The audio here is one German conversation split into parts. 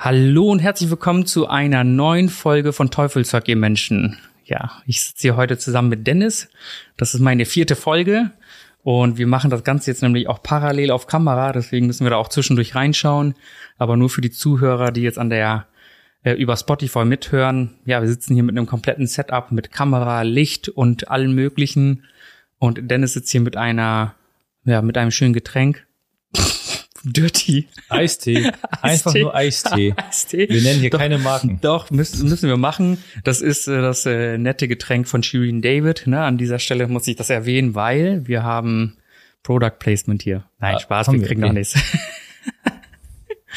Hallo und herzlich willkommen zu einer neuen Folge von Teufelszeug, ihr Menschen. Ja, ich sitze hier heute zusammen mit Dennis. Das ist meine vierte Folge. Und wir machen das Ganze jetzt nämlich auch parallel auf Kamera, deswegen müssen wir da auch zwischendurch reinschauen. Aber nur für die Zuhörer, die jetzt an der äh, über Spotify mithören. Ja, wir sitzen hier mit einem kompletten Setup mit Kamera, Licht und allen möglichen. Und Dennis sitzt hier mit einer, ja, mit einem schönen Getränk. Dirty. Eistee. Einfach nur Eistee. Eistee. Wir nennen hier Doch, keine Marken. Doch, müssen, müssen wir machen. Das ist äh, das äh, nette Getränk von Shirin David. Ne? An dieser Stelle muss ich das erwähnen, weil wir haben Product Placement hier. Nein, Ah, Spaß, wir wir, kriegen okay. noch nichts.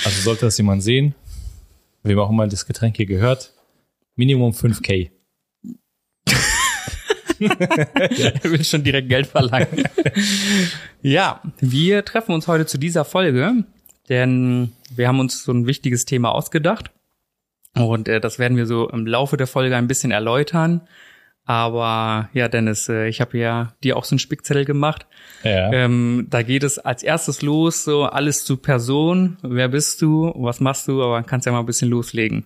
Also sollte das jemand sehen, wem auch immer das Getränk hier gehört, Minimum 5K. er will schon direkt Geld verlangen. ja, wir treffen uns heute zu dieser Folge, denn wir haben uns so ein wichtiges Thema ausgedacht. Und äh, das werden wir so im Laufe der Folge ein bisschen erläutern. Aber ja, Dennis, äh, ich habe ja dir auch so einen Spickzettel gemacht. Ja. Ähm, da geht es als erstes los, so alles zu Person. Wer bist du? Was machst du? Aber kannst ja mal ein bisschen loslegen.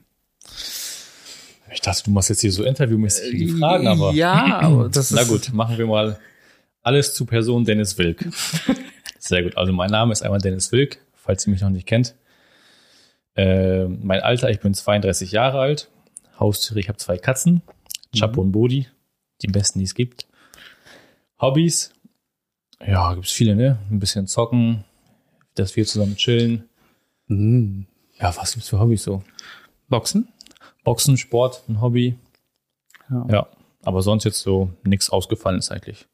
Ich dachte, du machst jetzt hier so interviewmäßig die Fragen, aber Ja, aber das na ist gut, machen wir mal alles zu Person Dennis Wilk. Sehr gut. Also mein Name ist einmal Dennis Wilk, falls ihr mich noch nicht kennt. Äh, mein Alter, ich bin 32 Jahre alt. Haustiere, ich habe zwei Katzen. Chapo und Bodi, die besten, die es gibt. Hobbys, ja, gibt's viele, ne? Ein bisschen zocken, dass wir zusammen chillen. Mm. Ja, was gibt's für Hobbys so? Boxen. Boxen, Sport, ein Hobby. Ja. Ja, aber sonst jetzt so nichts ausgefallen ist eigentlich.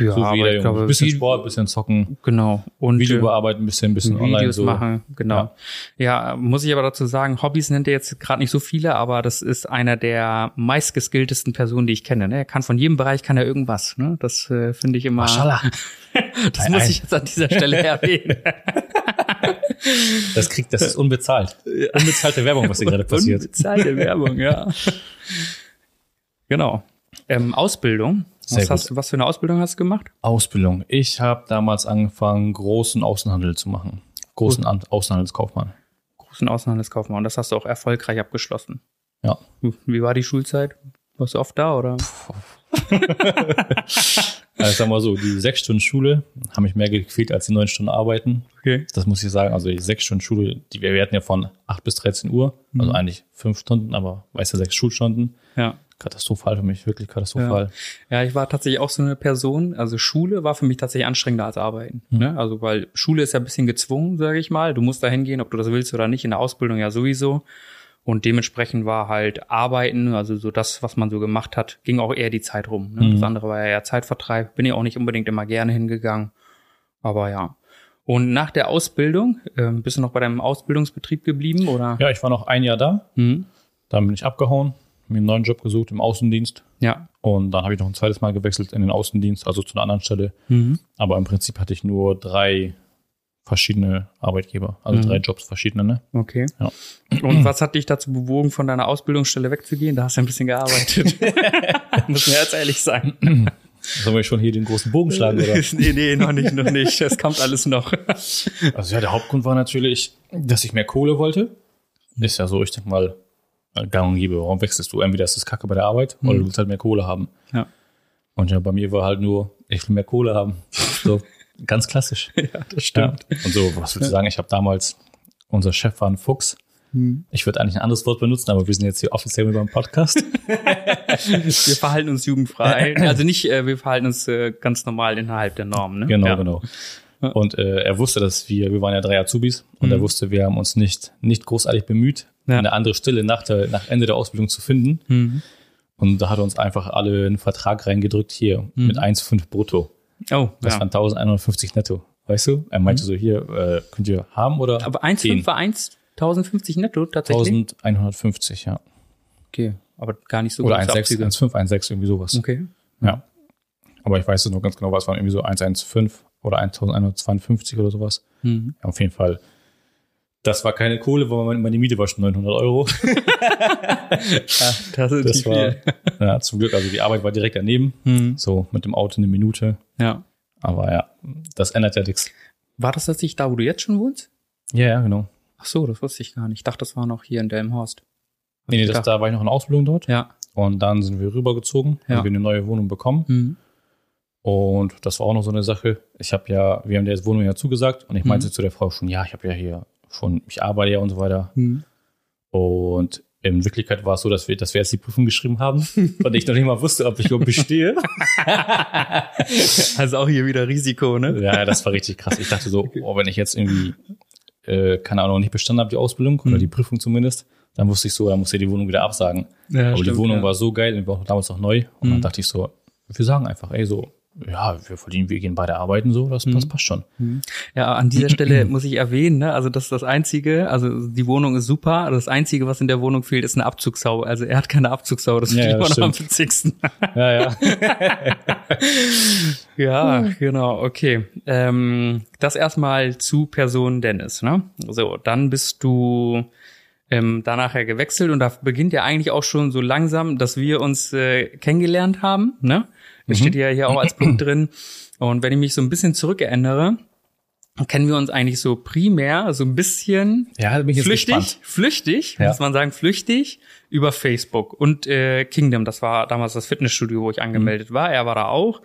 Ja, so wie jeder Junge. bisschen Sport, bisschen zocken, Genau. Und Video äh, bearbeiten, bisschen, bisschen online Videos so. machen, genau. Ja. muss ich aber dazu sagen, Hobbys nennt er jetzt gerade nicht so viele, aber das ist einer der meistgeskilltesten Personen, die ich kenne. Ne? Er kann von jedem Bereich kann er irgendwas. Ne? Das äh, finde ich immer. Maschallah. Das muss ich jetzt an dieser Stelle erwähnen. Das kriegt, das ist unbezahlt. Unbezahlte Werbung, was hier gerade passiert. Unbezahlte Werbung, ja. genau. Ähm, Ausbildung. Sehr Was, gut. hast, was für eine Ausbildung hast du gemacht? Ausbildung. Ich habe damals angefangen, großen Außenhandel zu machen. Großen An Außenhandelskaufmann. Großen Außenhandelskaufmann. Und das hast du auch erfolgreich abgeschlossen. Ja. Wie war die Schulzeit? Warst du oft da oder? Also sagen wir so, die sechs Stunden Schule haben mich mehr gequält als die neun Stunden Arbeiten. Okay. Das muss ich sagen. Also die sechs Stunden Schule, die wir hatten ja von acht bis 13 Uhr. Also eigentlich fünf Stunden, aber weißt du, sechs Schulstunden. Ja. Katastrophal für mich, wirklich katastrophal. Ja, ich war tatsächlich auch so eine Person. Also Schule war für mich tatsächlich anstrengender als Arbeiten. Ne? Also weil Schule ist ja ein bisschen gezwungen, sage ich mal. Du musst da hingehen, ob du das willst oder nicht. In der Ausbildung ja sowieso. Und dementsprechend war halt Arbeiten, also so das, was man so gemacht hat, ging auch eher die Zeit rum. Ne? Das andere war ja eher Zeitvertreib. Bin ich auch nicht unbedingt immer gerne hingegangen. Aber ja. Und nach der Ausbildung, ähm, bist du noch bei deinem Ausbildungsbetrieb geblieben oder? Ja, ich war noch ein Jahr da. Hm? Dann bin ich abgehauen, mir einen neuen Job gesucht im Außendienst. Ja. Und dann habe ich noch ein zweites Mal gewechselt in den Außendienst, also zu einer anderen Stelle. Mhm. Aber im Prinzip hatte ich nur drei verschiedene Arbeitgeber, also drei Jobs verschiedene. Ne? Okay. Ja. Und was hat dich dazu bewogen, von deiner Ausbildungsstelle wegzugehen? Da hast du ein bisschen gearbeitet. Muss mir jetzt ehrlich sein. Sollen wir schon hier den großen Bogen schlagen? Oder? nee, nee, noch nicht, noch nicht. Das kommt alles noch. Also ja, der Hauptgrund war natürlich, dass ich mehr Kohle wollte. Ist ja so, ich denke mal, gang und gäbe, warum wechselst du? Entweder ist es Kacke bei der Arbeit oder du willst halt mehr Kohle haben. Ja. Und ja, bei mir war halt nur, ich will mehr Kohle haben. So, ganz klassisch. Ja, das Ja. Und so, was würdest du sagen? Ich habe damals, unser Chef war ein Fuchs. Ich würde eigentlich ein anderes Wort benutzen, aber wir sind jetzt hier offiziell mit beim Podcast. Wir verhalten uns jugendfrei. Also nicht, äh, wir verhalten uns äh, ganz normal innerhalb der Norm. Ne? Genau, ja. genau. Und äh, er wusste, dass wir, wir waren ja drei Azubis und er wusste, wir haben uns nicht, nicht großartig bemüht, Ja. eine andere Stelle nach, der, nach Ende der Ausbildung zu finden. Mhm. Und da hat er uns einfach alle einen Vertrag reingedrückt, hier, mit 1,5 brutto. Oh, Das ja. waren 1150 netto. Weißt du? Er meinte so, hier, äh, könnt ihr haben oder? Aber 1,5 gehen? war 1, 1050 netto tatsächlich? 1150, ja. Okay, aber gar nicht so Oder große 1,6, Abzüge. 1,5, 1,6, irgendwie sowas. Okay. Ja. Aber ich weiß es noch ganz genau, was waren irgendwie so 1,15 oder 1152 oder sowas. Mhm. Ja, auf jeden Fall. Das war keine Kohle, weil meine- Miete war schon 900 Euro. Das ist Das war, viel. ja, zum Glück, also die Arbeit war direkt daneben. Mhm. So mit dem Auto eine Minute. Ja. Aber ja, das ändert ja nichts. War das tatsächlich da, wo du jetzt schon wohnst? Ja, ja, genau. Ach so, das wusste ich gar nicht. Ich dachte, das war noch hier in Delmenhorst. Nee, nee, das, da war ich noch in Ausbildung dort. Ja. Und dann sind wir rübergezogen, Ja. haben wir eine neue Wohnung bekommen. Mhm. Und das war auch noch so eine Sache. Ich habe ja, wir haben der Wohnung ja zugesagt und ich Mhm. meinte zu der Frau schon, ja, ich habe ja hier schon, ich arbeite ja und so weiter. Mhm. Und in Wirklichkeit war es so, dass wir, dass wir jetzt die Prüfung geschrieben haben und ich noch nicht mal wusste, ob ich überhaupt bestehe. Also auch hier wieder Risiko, ne? ja, das war richtig krass. Ich dachte so, oh, wenn ich jetzt irgendwie, äh, keine Ahnung, nicht bestanden habe, die Ausbildung oder Mhm. die Prüfung zumindest, dann wusste ich so, dann muss ich die Wohnung wieder absagen. Ja, Aber stimmt, die Wohnung ja. war so geil, die war damals noch neu. Und Mhm. dann dachte ich so, wir sagen einfach, ey, so, ja, wir verdienen, wir gehen beide arbeiten, so, das, Mhm. das passt schon. Ja, an dieser Stelle muss ich erwähnen, ne, also das ist das Einzige, also die Wohnung ist super, das Einzige, was in der Wohnung fehlt, ist eine Abzugssau. Also er hat keine Abzugssau, das Ja, finde ich ja, immer noch am witzigsten. Ja, ja. Ja, genau, okay. Ähm, das erstmal zu Person Dennis, ne? So, dann bist du ähm, danach ja gewechselt und da beginnt ja eigentlich auch schon so langsam, dass wir uns äh, kennengelernt haben, ne? Das steht ja hier auch als Punkt drin. Und wenn ich mich so ein bisschen zurückerinnere, kennen wir uns eigentlich so primär so ein bisschen Ja, flüchtig, flüchtig, Ja. muss man sagen, flüchtig über Facebook und äh, Kingdom. Das war damals das Fitnessstudio, wo ich angemeldet war. Er war da auch.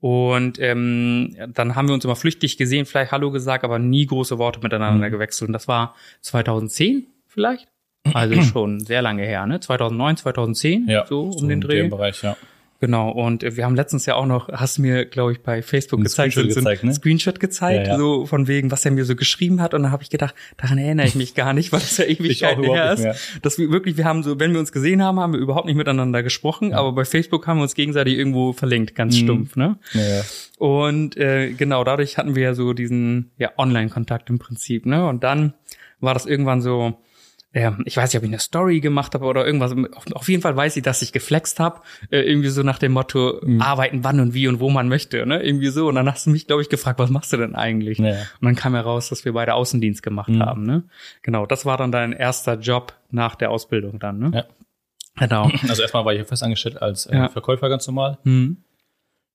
Und ähm, dann haben wir uns immer flüchtig gesehen, vielleicht Hallo gesagt, aber nie große Worte miteinander Mhm. gewechselt. Und das war 2010 vielleicht. Also schon sehr lange her, ne? 2009, 2010, Ja, so um so den in Dreh. Bereich, ja. Genau, und wir haben letztens ja auch noch, hast mir, glaube ich, bei Facebook Ein gezeigt, Screenshot so ein gezeigt, ne? Screenshot gezeigt, Ja, ja. so von wegen, was er mir so geschrieben hat. Und dann habe ich gedacht, daran erinnere ich mich gar nicht, weil das ja Ewigkeiten her ist. Dass wir wirklich, wir haben so, wenn wir uns gesehen haben, haben wir überhaupt nicht miteinander gesprochen, aber bei Facebook haben wir uns gegenseitig irgendwo verlinkt, ganz Mhm. stumpf, ne? Ja, ja. Und äh, genau, dadurch hatten wir ja so diesen ja, Online-Kontakt im Prinzip, ne? Und dann war das irgendwann so, ähm, ich weiß nicht, ob ich eine Story gemacht habe oder irgendwas. Auf, jeden Fall weiß ich, dass ich geflext habe, äh, irgendwie so nach dem Motto, Mhm. arbeiten wann und wie und wo man möchte, ne? Irgendwie so. Und dann hast du mich, glaube ich, gefragt, was machst du denn eigentlich? Ja. Und dann kam heraus, dass wir beide Außendienst gemacht Mhm. haben, ne? Genau, das war dann dein erster Job nach der Ausbildung dann, ne? Ja. Genau. Also erstmal war ich festangestellt als äh, Ja. Verkäufer ganz normal, Hm.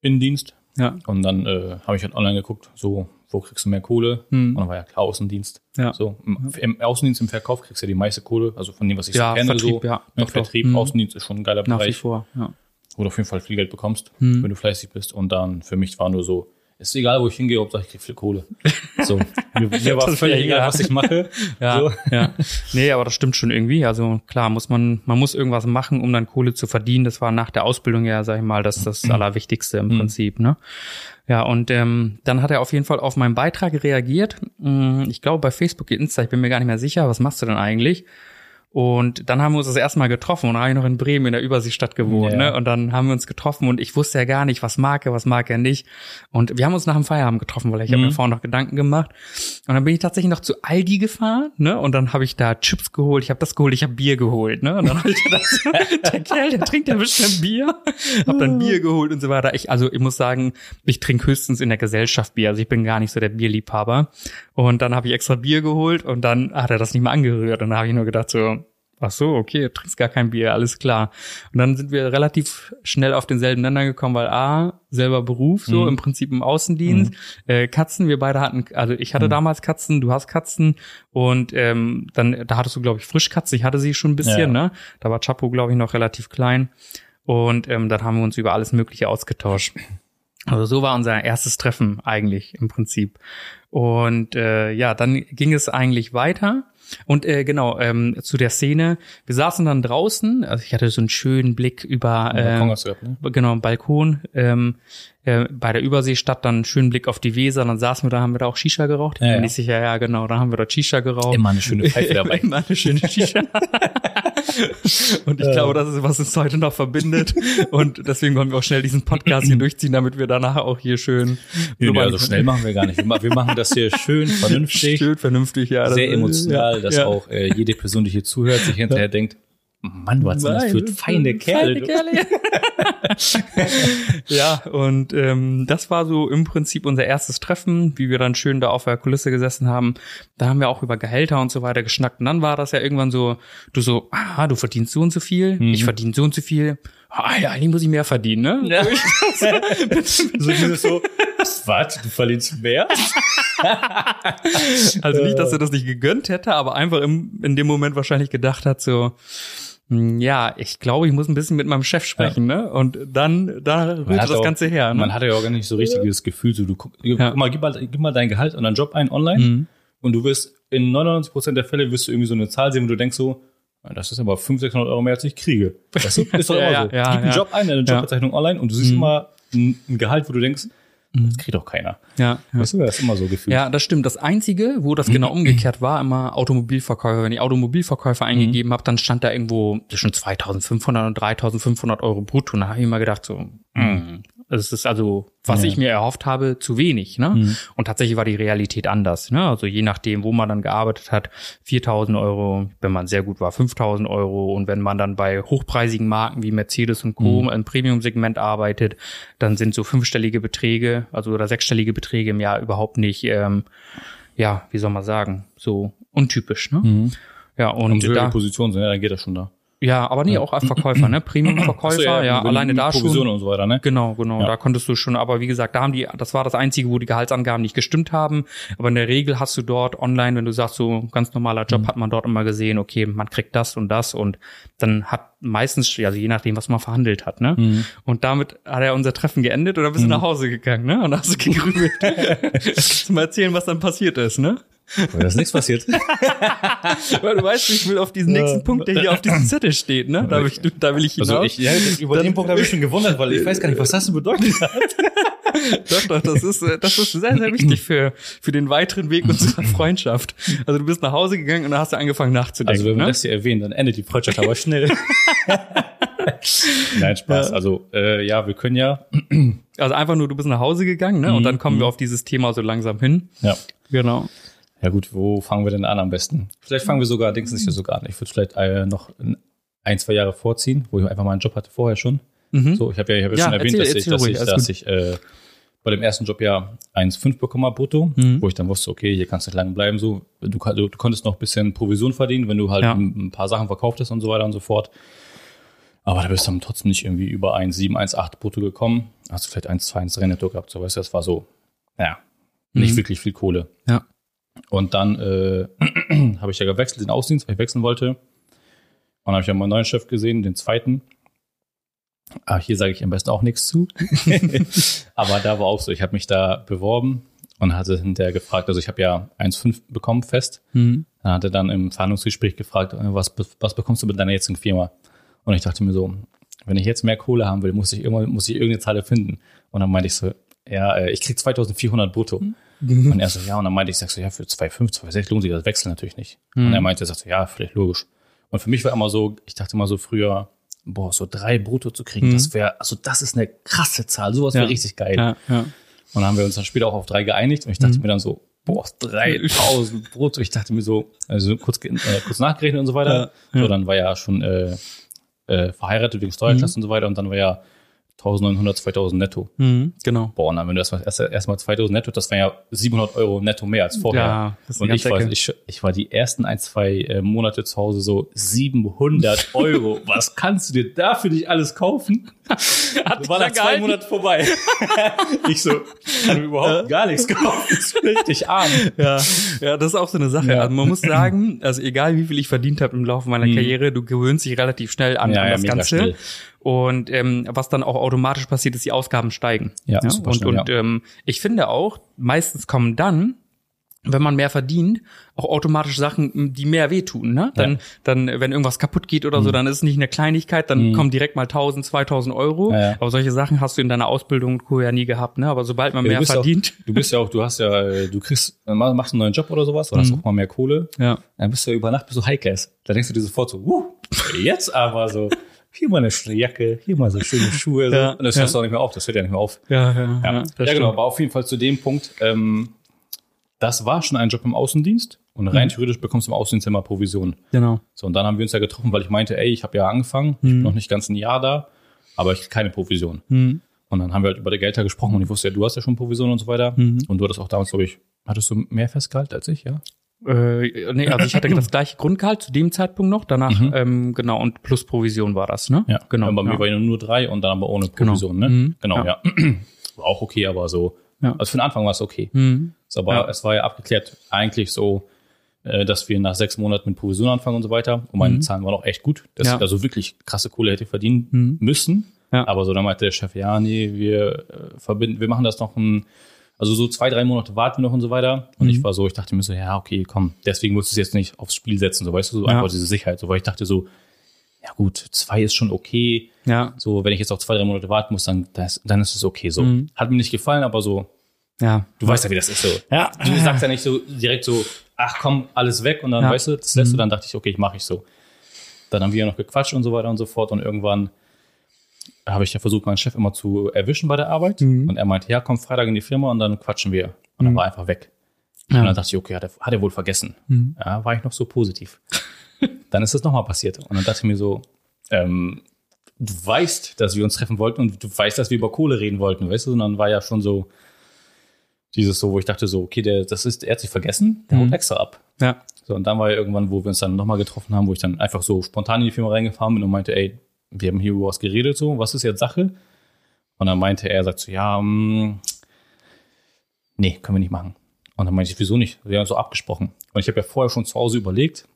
Innendienst. Ja. Und dann äh, habe ich halt online geguckt, so, wo kriegst du mehr Kohle? Mhm. Und dann war ja klar Außendienst. Ja. So, im, im Außendienst, im Verkauf kriegst du ja die meiste Kohle, also von dem, was ich Ja, so kenne. Vertrieb, so, ja. Ne. Vertrieb, Mhm. Außendienst ist schon ein geiler Nach wie Bereich, vor, ja. wo du auf jeden Fall viel Geld bekommst, Mhm. wenn du fleißig bist. Und dann für mich war nur so, ist egal, wo ich hingehe, Hauptsache ich krieg viel Kohle. So, mir, mir war völlig egal, was ich mache. Ja, So. ja. Nee, aber das stimmt schon irgendwie. Also klar, muss man, man muss irgendwas machen, um dann Kohle zu verdienen. Das war nach der Ausbildung ja, sag ich mal, das das Allerwichtigste im Prinzip, ne? Ja, und ähm, dann hat er auf jeden Fall auf meinen Beitrag reagiert. Hm, Ich glaube bei Facebook, Insta, ich bin mir gar nicht mehr sicher, was machst du denn eigentlich? Und dann haben wir uns das erste Mal getroffen und habe ich noch in Bremen in der Überseestadt gewohnt, Ja. ne? Und dann haben wir uns getroffen und ich wusste ja gar nicht, was mag er, was mag er nicht. Und wir haben uns nach dem Feierabend getroffen, weil ich habe Mhm. mir vorhin noch Gedanken gemacht. Und dann bin ich tatsächlich noch zu Aldi gefahren, ne? Und dann habe ich da Chips geholt, ich habe das geholt, ich habe Bier geholt, ne? Und dann habe ich gedacht, der Kerl, der trinkt ja bestimmt Bier. Hab dann Bier geholt und so weiter. Ich, also ich muss sagen, ich trinke höchstens in der Gesellschaft Bier. Also ich bin gar nicht so der Bierliebhaber. Und dann habe ich extra Bier geholt und dann hat er das nicht mehr angerührt. Und dann habe ich nur gedacht so, Ach so, okay, du trinkst gar kein Bier, alles klar. Und dann sind wir relativ schnell auf denselben Nenner gekommen, weil A, selber Beruf, so Mhm. im Prinzip im Außendienst. Äh, Katzen, wir beide hatten, also ich hatte damals Katzen, du hast Katzen und ähm, dann, da hattest du, glaube ich, Frischkatze, ich hatte sie schon ein bisschen, Ja. ne? Da war Chapo, glaube ich, noch relativ klein. Und ähm, dann haben wir uns über alles Mögliche ausgetauscht. Also so war unser erstes Treffen eigentlich im Prinzip. Und äh, ja, dann ging es eigentlich weiter. Und äh, genau, ähm, zu der Szene. Wir saßen dann draußen, also ich hatte so einen schönen Blick über äh, gehabt, ne? genau, Balkon. Ähm, äh, bei der Überseestadt dann einen schönen Blick auf die Weser, dann saßen wir da, haben wir da auch Shisha geraucht. Ich Ja, bin ja. nicht sicher, ja genau, da haben wir dort Shisha geraucht. Immer eine schöne Pfeife dabei. Immer eine schöne Shisha. und ich glaube, das ist, was uns heute noch verbindet. Und deswegen wollen wir auch schnell diesen Podcast hier durchziehen, damit wir danach auch hier schön Nee, nee, also schnell machen wir gar nicht. Wir ma- wir machen das hier schön, vernünftig, schön vernünftig, ja. sehr emotional, ja, dass ja. auch äh, jede Person, die hier zuhört, sich hinterher denkt, Mann, was sind das für feine Kerle. du. Kerle. ja, und ähm, das war so im Prinzip unser erstes Treffen, wie wir dann schön da auf der Kulisse gesessen haben. Da haben wir auch über Gehälter und so weiter geschnackt. Und dann war das ja irgendwann so, du so, ah, du verdienst so und so viel, ich verdiene so und so viel. Ah, ja, eigentlich muss ich mehr verdienen, ne? Ja. so dieses so, was, du verdienst mehr? Also nicht, dass er das nicht gegönnt hätte, aber einfach im, in dem Moment wahrscheinlich gedacht hat, so, ja, ich glaube, ich muss ein bisschen mit meinem Chef sprechen, ne? Und dann, da rührt hat das auch- Ganze her, ne? Man hatte ja auch gar nicht so richtiges Gefühl, so du guck, guck mal, gib mal, gib mal dein Gehalt und deinen Job ein online Mhm. und du wirst in 99% der Fälle wirst du irgendwie so eine Zahl sehen, wo du denkst so, "Ah, das ist aber 500, 600 Euro mehr, als ich kriege. Das ist doch Ja, immer ja, so. ja, Gib einen ja. Job ein, deine Ja. Jobbezeichnung online und du siehst Mhm. immer ein Gehalt, wo du denkst, das kriegt doch keiner. ja, ja. Weißt du, das ist immer so gefühlt. Ja, das stimmt. Das Einzige, wo das genau umgekehrt war, immer Automobilverkäufer. Wenn ich Automobilverkäufer eingegeben habe, dann stand da irgendwo zwischen 2500 und 3500 Euro brutto. Und da habe ich immer gedacht so, mm, das ist also, was Ja. ich mir erhofft habe, zu wenig. Ne? Mhm. Und tatsächlich war die Realität anders. Ne? Also je nachdem, wo man dann gearbeitet hat, 4000 Euro, wenn man sehr gut war, 5000 Euro. Und wenn man dann bei hochpreisigen Marken wie Mercedes und Co. im Premium-Segment arbeitet, dann sind so fünfstellige Beträge, also oder sechsstellige Beträge im Jahr überhaupt nicht, ähm, ja, wie soll man sagen, so untypisch. Ne? Mhm. Ja, und Und höhere da, Positionen sind, ja, dann geht das schon da. Ja, aber nee, auch als Verkäufer, ne? Premium-Verkäufer, so, ja, wenn- alleine da Provision schon. und so weiter, ne? Genau, genau. Ja. Da konntest du schon, aber wie gesagt, da haben die, das war das Einzige, wo die Gehaltsangaben nicht gestimmt haben. Aber in der Regel hast du dort online, wenn du sagst, so ganz normaler Job, Mhm. hat man dort immer gesehen, okay, man kriegt das und das und dann hat meistens, also je nachdem, was man verhandelt hat, ne? Mhm. Und damit hat er unser Treffen geendet dann bist du nach Hause gegangen, ne? Und hast du gegrübelt. Mal erzählen, was dann passiert ist, ne? Da ist nichts passiert. Weil du weißt, ich will auf diesen nächsten Punkt, der hier auf diesem Zettel steht, ne? Da will ich, da will ich hinaus. Also ich, ja, über den Punkt habe ich schon gewundert, weil ich weiß gar nicht, was das denn bedeutet hat. Doch, doch, das ist, äh, das ist sehr, sehr wichtig für, für den weiteren Weg unserer Freundschaft. Also du bist nach Hause gegangen und dann hast du angefangen nachzudenken. Also wenn wir ne? das hier erwähnen, dann endet die Freundschaft aber schnell. Nein, Spaß. Also äh, ja, wir können ja. also einfach nur, du bist nach Hause gegangen, ne? Und dann kommen wir auf dieses Thema so langsam hin. Ja. Genau. Ja gut, wo fangen wir denn an am besten? Vielleicht fangen wir sogar, denkst du nicht sogar an. Ich würde vielleicht äh, noch ein, zwei Jahre vorziehen, wo ich einfach mal einen Job hatte vorher schon. Mhm. So, ich habe ja, ich hab ja, Ja, schon erwähnt, erzähl- dass ich, erzähl dass ruhig, ich, dass ich äh, bei dem ersten Job ja 1,5 bekommen habe brutto, Mhm. wo ich dann wusste, okay, hier kannst du nicht lange bleiben. So, du, du, du konntest noch ein bisschen Provision verdienen, wenn du halt Ja. ein, ein paar Sachen verkauft hast und so weiter und so fort. Aber da bist du dann trotzdem nicht irgendwie über 1,7, 1,8 brutto gekommen. Hast du vielleicht 1,2, 1,3 netto gehabt. So, weißt du, das war so, ja, nicht Mhm. wirklich viel Kohle. Ja. Und dann äh, habe ich ja gewechselt, den Außendienst, weil ich wechseln wollte. Und dann habe ich ja meinen neuen Chef gesehen, den zweiten. Ah, hier sage ich am besten auch nichts zu. Aber da war auch so, ich habe mich da beworben und hatte hinterher gefragt, also ich habe ja 1,5 bekommen fest. Mhm. Dann hat er dann im Verhandlungsgespräch gefragt, äh, was, was bekommst du mit deiner jetzigen Firma? Und ich dachte mir so, wenn ich jetzt mehr Kohle haben will, muss ich irgendwann, muss ich irgendeine Zahl erfinden. Und dann meinte ich so, ja, äh, ich krieg 2400 brutto. Und er so, ja, und dann meinte ich, sag so, ja, für 2,5, 2,6 lohnt sich das Wechsel natürlich nicht. Und er meinte, er sagt so, ja, vielleicht logisch. Und für mich war immer so, ich dachte immer so früher, boah, so drei brutto zu kriegen, das wäre, also das ist eine krasse Zahl, sowas wäre Ja. richtig geil. Ja, ja. Und dann haben wir uns dann später auch auf drei geeinigt und ich dachte mir dann so, boah, 3000 brutto. Ich dachte mir so, also kurz, äh, kurz nachgerechnet und so weiter. So, dann war ja schon äh, äh, verheiratet wegen Steuerklasse und so weiter und dann war ja 1900, 2000 netto. Mhm. Genau. Boah, und dann, wenn du erstmal erst, erst mal 2000 netto, das wären ja 700 Euro netto mehr als vorher. Ja, das ist und ich Ecke. ich, ich war die ersten ein, zwei äh, Monate zu Hause so 700 Euro. Was kannst du dir da für dich alles kaufen? Hat war nach zwei Monaten vorbei. ich so, ich mir überhaupt gar nichts. Das ist richtig arm. Ja, ja, das ist auch so eine Sache. Ja. Also man muss sagen, also egal wie viel ich verdient habe im Laufe meiner Karriere, du gewöhnst dich relativ schnell an, Mhm. Ja, an ja, das mega Ganze. schnell. Und ähm, was dann auch automatisch passiert, ist, die Ausgaben steigen. Ja, super und schnell, und ja. ähm, ich finde auch, meistens kommen dann wenn man mehr verdient, auch automatisch Sachen, die mehr wehtun, ne? Dann, Ja. dann, wenn irgendwas kaputt geht oder so, dann ist es nicht eine Kleinigkeit, dann kommen direkt mal 1000, 2000 Euro. Ja, ja. Aber solche Sachen hast du in deiner Ausbildung und Co. ja nie gehabt, ne? Aber sobald man Ja, mehr verdient, Auch, du bist ja auch, du hast ja, äh, du kriegst, äh, machst einen neuen Job oder sowas, oder hast auch mal mehr Kohle. ja. Dann bist du ja über Nacht bist du High Class. Da denkst du dir sofort so, uh, jetzt aber so, hier mal eine schöne Jacke, hier mal so schöne Schuhe. So. Ja, und das ja. hörst du auch nicht mehr auf, das hört ja nicht mehr auf. Ja, ja, Ja, ja, genau, aber auf jeden Fall zu dem Punkt, ähm, das war schon ein Job im Außendienst und rein theoretisch bekommst du im Außendienst immer Provision. Genau. So, und dann haben wir uns ja getroffen, weil ich meinte, ey, ich habe ja angefangen, ich bin noch nicht ganz ein Jahr da, aber ich keine Provision. Mhm. Und dann haben wir halt über die Gelder gesprochen und ich wusste ja, du hast ja schon Provision und so weiter. Und du hattest auch damals, glaube ich, hattest du mehr Festgehalt als ich, ja? Äh, nee, also ich hatte das gleiche Grundgehalt zu dem Zeitpunkt noch, danach, ähm, genau, und plus Provision war das, ne? Ja, genau. Bei mir ja. war ja nur drei und dann aber ohne Provision, ne? Mhm. Genau, Ja. ja. War auch okay, aber so, Ja. also für den Anfang war es okay. Mhm. So, aber Ja. es war ja abgeklärt, eigentlich so, äh, dass wir nach sechs Monaten mit Provision anfangen und so weiter. Und meine Zahlen waren auch echt gut, dass Mhm. Ja. ich da so wirklich krasse Kohle hätte verdienen Mhm. müssen. Ja. Aber so dann meinte der Chef, ja, nee, wir äh, verbinden, wir machen das noch ein, also so zwei, drei Monate warten wir noch und so weiter. Und Mhm. ich war so, ich dachte mir so, ja, okay, komm, deswegen musst du es jetzt nicht aufs Spiel setzen, so weißt du, so Ja. einfach diese Sicherheit, so weil ich dachte so, ja gut, zwei ist schon okay. Ja, So, wenn ich jetzt auch zwei, drei Monate warten muss, dann, das, dann ist es okay. So. Mhm. Hat mir nicht gefallen, aber so, ja. du weißt ja, wie das ist so. Ja. Du sagst ja nicht so direkt so, ach komm, alles weg und dann, Ja. Mhm. weißt du, das lässt du, dann dachte ich, okay, ich mache ich so. Dann haben wir ja noch gequatscht und so weiter und so fort und irgendwann habe ich ja versucht, meinen Chef immer zu erwischen bei der Arbeit Mhm. und er meinte, ja, komm Freitag in die Firma und dann quatschen wir. Und dann war er einfach weg. Ja. Und dann dachte ich, okay, hat er, hat er wohl vergessen. Mhm. Ja, war ich noch so positiv. Dann ist es nochmal passiert. Und dann dachte ich mir so, ähm, du weißt, dass wir uns treffen wollten und du weißt, dass wir über Kohle reden wollten, weißt du? Und dann war ja schon so dieses so, wo ich dachte so, okay, der, das ist, er hat sich vergessen, der Mhm. haut extra ab. Ja. So, und dann war ja irgendwann, wo wir uns dann nochmal getroffen haben, wo ich dann einfach so spontan in die Firma reingefahren bin und meinte, ey, wir haben hier über was geredet, so, was ist jetzt Sache? Und dann meinte er, sagt so, ja, mm, nee, können wir nicht machen. Und dann meinte ich, wieso nicht? Wir haben so abgesprochen. Und ich habe ja vorher schon zu Hause überlegt,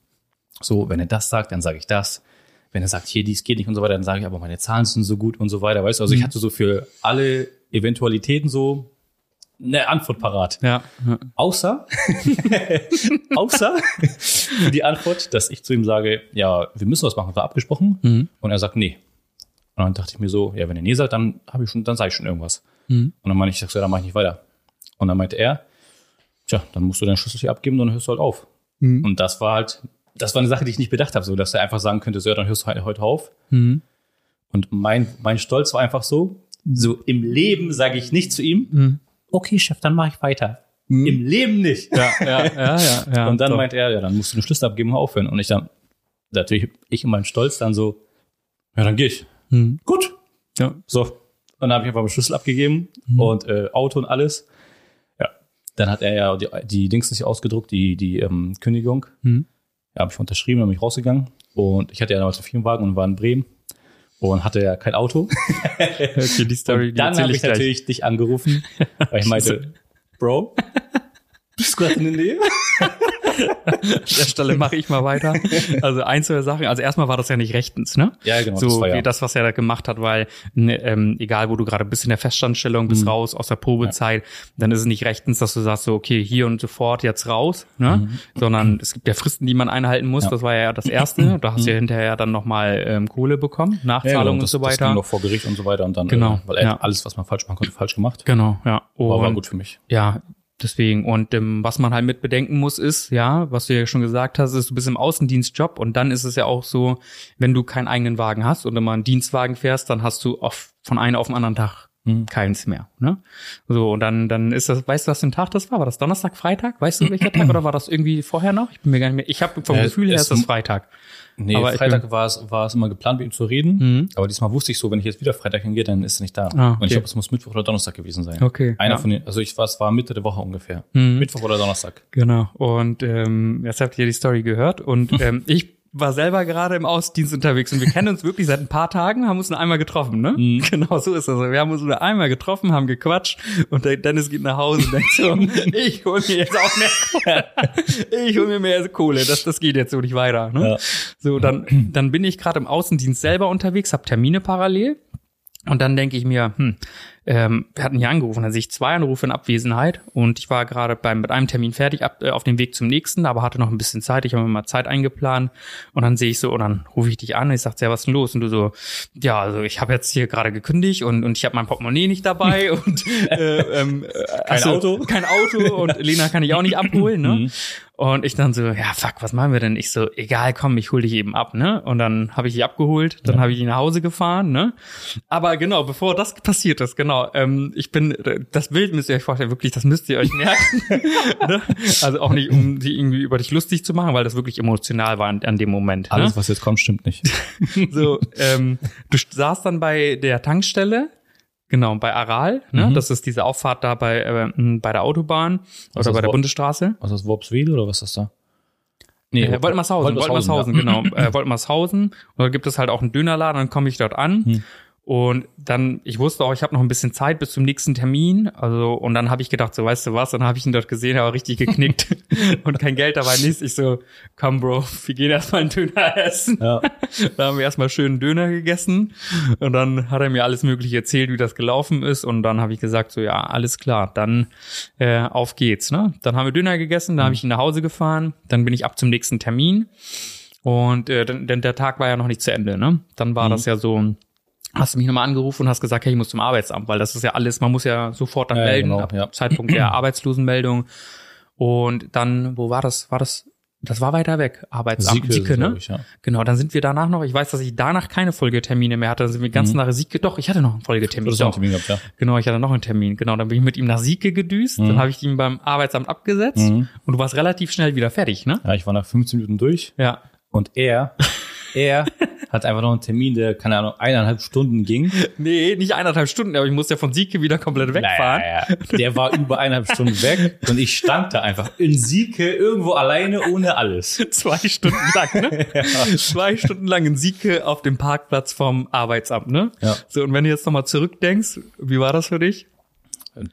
so, wenn er das sagt, dann sage ich das. Wenn er sagt, hier, dies geht nicht und so weiter, dann sage ich, aber meine Zahlen sind so gut und so weiter, weißt du? Also ich hatte so für alle Eventualitäten so eine Antwort parat. Ja. ja. Außer, außer die Antwort, dass ich zu ihm sage, ja, wir müssen was machen, war abgesprochen. Mhm. Und er sagt, nee. Und dann dachte ich mir so, ja, wenn er nee sagt, dann habe ich schon, dann sage ich schon irgendwas. Mhm. Und dann meinte ich, ich ja, dann mache ich nicht weiter. Und dann meinte er, tja, dann musst du deinen Schlüssel hier abgeben, dann hörst du halt auf. Mhm. Und das war halt, das war eine Sache, die ich nicht bedacht habe, so, dass er einfach sagen könnte, so, ja, dann hörst du halt heute auf. Mhm. Und mein, mein Stolz war einfach so, so im Leben sage ich nicht zu ihm, Mhm. okay, Chef, dann mache ich weiter. Im Leben nicht. Ja, ja, ja, ja, ja. und dann Doch. meint er, ja, dann musst du den Schlüssel abgeben und aufhören. Und ich dann, natürlich, ich in meinem Stolz dann so, ja, dann gehe ich. Mhm. Gut. Ja. So. Und dann habe ich einfach den Schlüssel abgegeben und äh, Auto und alles. Ja. Dann hat er ja die, die Dings nicht ausgedruckt, die, die ähm, Kündigung. Ja, habe ich unterschrieben, bin ich rausgegangen. Und ich hatte ja damals einen Firmenwagen und war in Bremen und hatte ja kein Auto. Okay, die Story, Und dann habe ich gleich. natürlich dich angerufen, weil ich meinte, Bro, bist du gerade in der Nähe? An der Stelle mache ich mal weiter. Also einzelne Sachen. Also erstmal war das ja nicht rechtens, ne? Ja, genau, So das war ja- wie das, was er da gemacht hat, weil ne, ähm, egal, wo du gerade bist in der Feststandstellung, Mhm. bist raus aus der Probezeit, dann ist es nicht rechtens, dass du sagst so, okay, hier und sofort jetzt raus, ne? Sondern es gibt ja Fristen, die man einhalten muss. Mhm. Ja. Mhm. Das war ja das Erste. Da hast du ja hinterher dann nochmal ähm, Kohle bekommen, Nachzahlung das, und so Das ging weiter. noch vor Gericht und so weiter und dann, Genau, äh, weil er ja. hat alles, was man falsch machen konnte, falsch gemacht. Genau, ja. Aber war Und- gut für mich. Ja, deswegen. Und ähm, was man halt mit bedenken muss, ist, ja, was du ja schon gesagt hast, ist, du bist im Außendienstjob und dann ist es ja auch so, wenn du keinen eigenen Wagen hast und immer einen Dienstwagen fährst, dann hast du auf, von einem auf den anderen Tag Mhm. keins mehr. Ne? So, und dann, dann ist das, weißt du, was für ein Tag das war? War das Donnerstag, Freitag? Weißt du, welcher Tag oder war das irgendwie vorher noch? Ich bin mir gar nicht mehr. Ich habe vom Äh, Gefühl her es ist das Freitag. Nee, Aber Freitag war es, war es immer geplant, mit ihm zu reden. Mhm. Aber diesmal wusste ich so, wenn ich jetzt wieder Freitag hingehe, dann ist er nicht da. Ah, Und ich okay. glaube, es muss Mittwoch oder Donnerstag gewesen sein. Okay, Einer ja. von den, also ich war, es war Mitte der Woche ungefähr. Mhm. Mittwoch oder Donnerstag. Genau. Und ähm, jetzt habt ihr die Story gehört. Und ähm, ich war selber gerade im Außendienst unterwegs und wir kennen uns wirklich seit ein paar Tagen, haben uns nur einmal getroffen, ne? Mhm. Genau so ist das. Wir haben uns nur einmal getroffen, haben gequatscht und der Dennis geht nach Hause und denkt so, ich hol mir jetzt auch mehr Kohle. Ich hol mir mehr Kohle. Das, das geht jetzt so nicht weiter. Ne? Ja. So, dann, dann bin ich gerade im Außendienst selber unterwegs, habe Termine parallel. Und dann denke ich mir, hm, ähm, wir hatten hier angerufen, dann sehe ich zwei Anrufe in Abwesenheit und ich war gerade beim mit einem Termin fertig, ab, äh, auf dem Weg zum nächsten, aber hatte noch ein bisschen Zeit. Ich habe mir mal Zeit eingeplant und dann sehe ich so und dann rufe ich dich an und ich sage, ja, was ist denn los? Und du so, ja, also ich habe jetzt hier gerade gekündigt und, und ich habe mein Portemonnaie nicht dabei und äh, ähm, Kein also, Auto. kein Auto und Lena kann ich auch nicht abholen, ne? Und ich dann so, ja, fuck, was machen wir denn? Ich so, egal, komm, ich hol dich eben ab, ne? Und dann habe ich die abgeholt, dann Ja. habe ich die nach Hause gefahren, ne? Aber genau, bevor das passiert ist, genau, ähm, ich bin, das Bild müsst ihr euch vorstellen, wirklich, das müsst ihr euch merken. ne? Also auch nicht, um die irgendwie über dich lustig zu machen, weil das wirklich emotional war an, an dem Moment. Alles, ne? was jetzt kommt, stimmt nicht. So, ähm, du saßt dann bei der Tankstelle, genau, bei Aral, ne? Mhm. Das ist diese Auffahrt da bei, äh, bei der Autobahn Was oder bei der Wo- Bundesstraße. Was ist das, Worpswede oder was ist das da? äh, Woltmarshausen, Woltmarshausen, ja. genau. Äh, Woltmarshausen. Und da gibt es halt auch einen Dönerladen, dann komme ich dort an. Hm. Und dann, ich wusste auch, ich habe noch ein bisschen Zeit bis zum nächsten Termin. Also, und dann habe ich gedacht, so weißt du was, dann habe ich ihn dort gesehen, er war richtig geknickt und kein Geld dabei nichts. Ich so, komm Bro, wir gehen erstmal einen Döner essen. Ja. Da haben wir erstmal schön einen Döner gegessen und dann hat er mir alles Mögliche erzählt, wie das gelaufen ist und dann habe ich gesagt so ja alles klar, dann äh, auf geht's. Ne? Dann haben wir Döner gegessen, dann habe ich ihn nach Hause gefahren, dann bin ich ab zum nächsten Termin und äh, denn, denn der Tag war ja noch nicht zu Ende. Ne? Dann war Mhm. das ja so. Hast du mich nochmal angerufen und hast gesagt, hey, ich muss zum Arbeitsamt, weil das ist ja alles, man muss ja sofort dann Ja, melden, genau, ab ja. Zeitpunkt der Arbeitslosenmeldung. Und dann, wo war das? War das, das war weiter weg, Arbeitsamt, Sieke, Sieke, ne? Ich, ja. Genau, dann sind wir danach noch, ich weiß, dass ich danach keine Folgetermine mehr hatte, dann sind wir ganz nach Sieke, doch, ich hatte noch einen Folgetermin. Mhm. Doch. Termin gehabt, ja. Genau, ich hatte noch einen Termin. Genau, dann bin ich mit ihm nach Sieke gedüst, dann habe ich ihn beim Arbeitsamt abgesetzt Mhm. und du warst relativ schnell wieder fertig, ne? Ja, ich war nach 15 Minuten durch Ja. und er, er hat einfach noch einen Termin, der, keine Ahnung, eineinhalb Stunden ging. Nee, nicht eineinhalb Stunden, aber ich musste ja von Sieke wieder komplett wegfahren. Naja, ja. Der war über eineinhalb Stunden weg und ich stand da einfach in Sieke irgendwo alleine ohne alles. Zwei Stunden lang, ne? Zwei Stunden lang in Sieke auf dem Parkplatz vom Arbeitsamt, ne? Ja. So, und wenn du jetzt nochmal zurückdenkst, wie war das für dich?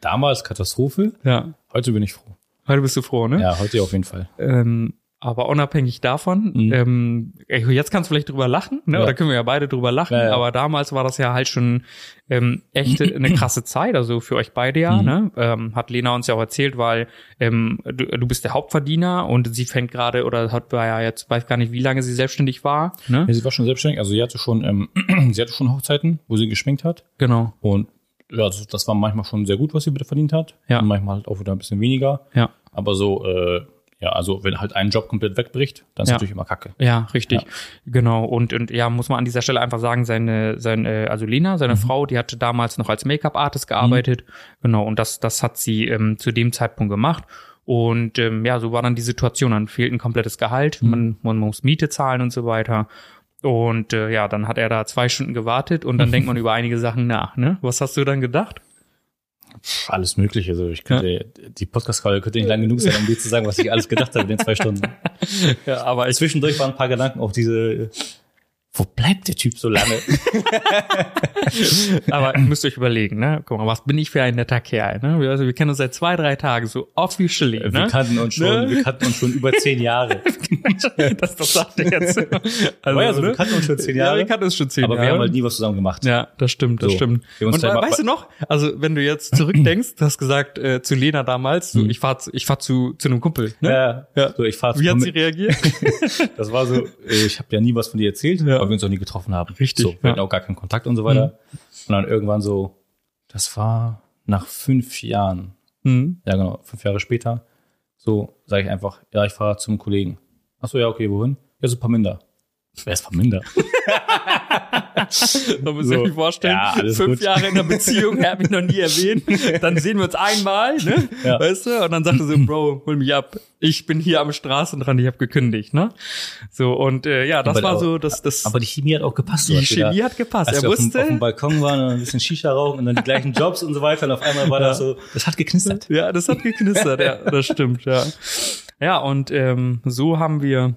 Damals Katastrophe, Ja. heute bin ich froh. Heute bist du froh, ne? Ja, heute auf jeden Fall. Ähm, aber unabhängig davon, Mhm. ähm, jetzt kannst du vielleicht drüber lachen, ne? Ja. Oder können wir ja beide drüber lachen, Ja, ja. aber damals war das ja halt schon ähm, echt eine krasse Zeit, also für euch beide ja, Mhm. ne? Ähm, hat Lena uns ja auch erzählt, weil ähm, du, du bist der Hauptverdiener und sie fängt gerade oder hat war ja jetzt weiß gar nicht, wie lange sie selbstständig war, ne? Ja, sie war schon selbstständig, also sie hatte schon, ähm, sie hatte schon Hochzeiten, wo sie geschminkt hat. Genau. Und ja, das, das war manchmal schon sehr gut, was sie bitte verdient hat. Ja. Und manchmal halt auch wieder ein bisschen weniger. Ja. Aber so, äh, ja, also wenn halt ein Job komplett wegbricht, dann ist Ja. natürlich immer Kacke. Ja, richtig. Genau. Und, und ja, muss man an dieser Stelle einfach sagen, seine, seine, also Lena, seine Frau, die hatte damals noch als Make-up-Artist gearbeitet. Genau. Und das, das hat sie ähm, zu dem Zeitpunkt gemacht. Und ähm, ja, so war dann die Situation. Dann fehlt ein komplettes Gehalt, man, man muss Miete zahlen und so weiter. Und äh, ja, dann hat er da zwei Stunden gewartet und dann denkt man über einige Sachen nach. Ne? Was hast du dann gedacht? Pff, alles Mögliche. Also ich könnte, die Podcast-Call könnte nicht lang genug sein, um dir zu sagen, was ich alles gedacht habe in den zwei Stunden. Ja, aber Zwischendurch waren ein paar Gedanken auf diese, wo bleibt der Typ so lange? Aber ihr müsst euch überlegen, ne? Guck mal, was bin ich für ein netter Kerl, ne? Wir, also, wir kennen uns seit zwei, drei Tagen so officially, Wir ne? kannten uns schon, Ne? wir kannten uns schon über zehn Jahre. das, das sagt er jetzt. Also, ja, also wir kannten uns schon zehn Ja, Jahre. wir kannten uns schon zehn Aber Jahre. wir haben halt nie was zusammen gemacht. ja, das stimmt, das So. stimmt. Wir Und weißt du noch, also wenn du jetzt zurückdenkst, du hast gesagt äh, zu Lena damals, so, ich fahr, zu- ich fahr zu, zu einem Kumpel, ne? Ja, Ja. So, ich fahr Wie hat sie reagiert? Das war so, äh, ich habe ja nie was von dir erzählt, Ja. Weil wir uns auch nie getroffen haben. Richtig, So, wir ja. hatten auch gar keinen Kontakt und so weiter. Und dann irgendwann so, das war nach fünf Jahren, hm. ja genau, fünf Jahre später, so sage ich einfach, ja, ich fahre zum Kollegen. Ach so, ja, okay, wohin? Ja, so Paminda. Wer ist Paminda? Da muss So. ich mir vorstellen, Ja, fünf gut. Jahre in der Beziehung, er hat mich noch nie erwähnt. Dann sehen wir uns einmal, ne? Ja. Weißt du? Und dann sagt er so, Bro, hol mich ab. Ich bin hier am Straßenrand, ich habe gekündigt, ne? So, und äh, ja, das Aber war auch- so, das, das Aber die Chemie hat auch gepasst. die als wir da- Chemie hat gepasst. Er wir auf dem, auf dem wusste, Balkon waren und ein bisschen Shisha rauchen und dann die gleichen Jobs und so weiter und auf einmal war das so, das hat geknistert. ja, das hat geknistert, ja, das stimmt, ja. Ja, und ähm, so haben wir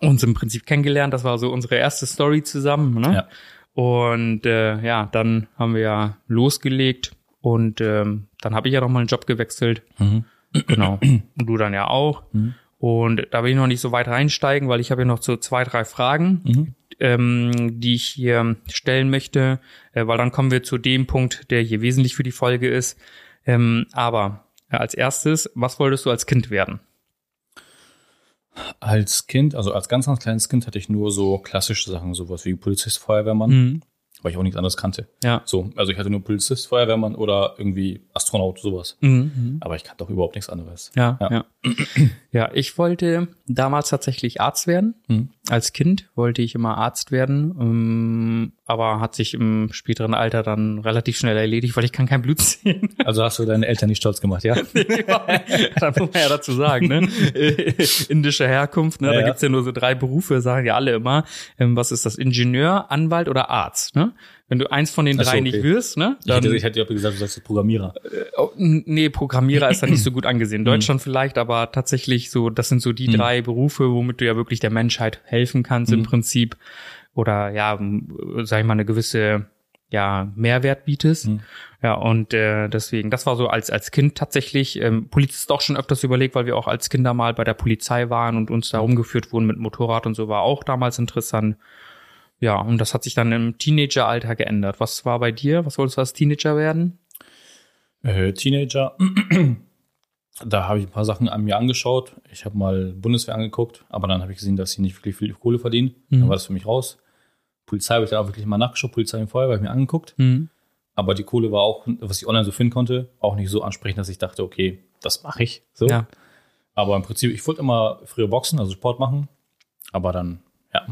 uns im Prinzip kennengelernt. Das war so unsere erste Story zusammen, ne? Ja. Und äh, ja, dann haben wir ja losgelegt und ähm, dann habe ich ja noch mal einen Job gewechselt. Mhm. Genau. Und du dann ja auch. Mhm. Und da will ich noch nicht so weit reinsteigen, weil ich habe ja noch so zwei, drei Fragen, Mhm. ähm, die ich hier stellen möchte, äh, weil dann kommen wir zu dem Punkt, der hier wesentlich für die Folge ist. Ähm, aber äh, als erstes, was wolltest du als Kind werden? Als Kind, also als ganz, ganz kleines Kind hatte ich nur so klassische Sachen, sowas wie Polizist, Feuerwehrmann, Mhm. weil ich auch nichts anderes kannte. Ja. So, also ich hatte nur Polizist, Feuerwehrmann oder irgendwie Astronaut, sowas. Mhm. Aber ich kannte auch überhaupt nichts anderes. Ja, ja. Ja. Ja, ich wollte damals tatsächlich Arzt werden. Mhm. Als Kind wollte ich immer Arzt werden, ähm, aber hat sich im späteren Alter dann relativ schnell erledigt, weil ich kann kein Blut sehen. Also hast du deine Eltern nicht stolz gemacht, ja? da muss man ja dazu sagen, ne? Indische Herkunft, ne? Ja, da ja. gibt's ja nur so drei Berufe, sagen ja alle immer. Ähm, was ist das? Ingenieur, Anwalt oder Arzt, ne? Wenn du eins von den Ach drei okay. nicht wirst, ne? Ich hätte, ich hätte ja gesagt, du sagst Programmierer. Oh, n- nee, Programmierer ist da nicht so gut Mhm. angesehen. Deutschland vielleicht, aber tatsächlich so, das sind so die drei Berufe, womit du ja wirklich der Menschheit helfen kannst Mhm. im Prinzip. Oder ja, sag ich mal, eine gewisse ja, Mehrwert bietest. Mhm. Ja, und äh, deswegen, das war so als, als Kind tatsächlich, ähm, Polizist auch schon öfters überlegt, weil wir auch als Kinder mal bei der Polizei waren und uns da rumgeführt wurden mit Motorrad und so, war auch damals interessant. Ja, und das hat sich dann im Teenageralter geändert. Was war bei dir? Was wolltest du als Teenager werden? Äh, Teenager, da habe ich ein paar Sachen an mir angeschaut. Ich habe mal Bundeswehr angeguckt, aber dann habe ich gesehen, dass sie nicht wirklich viel Kohle verdienen. Mhm. Dann war das für mich raus. Polizei habe ich dann auch wirklich mal nachgeschaut, Polizei und Feuerwehr habe ich mir angeguckt. Mhm. Aber die Kohle war auch, was ich online so finden konnte, auch nicht so ansprechend, dass ich dachte, okay, das mache ich. So. Ja. Aber im Prinzip, ich wollte immer früher boxen, also Sport machen. Aber dann, ja,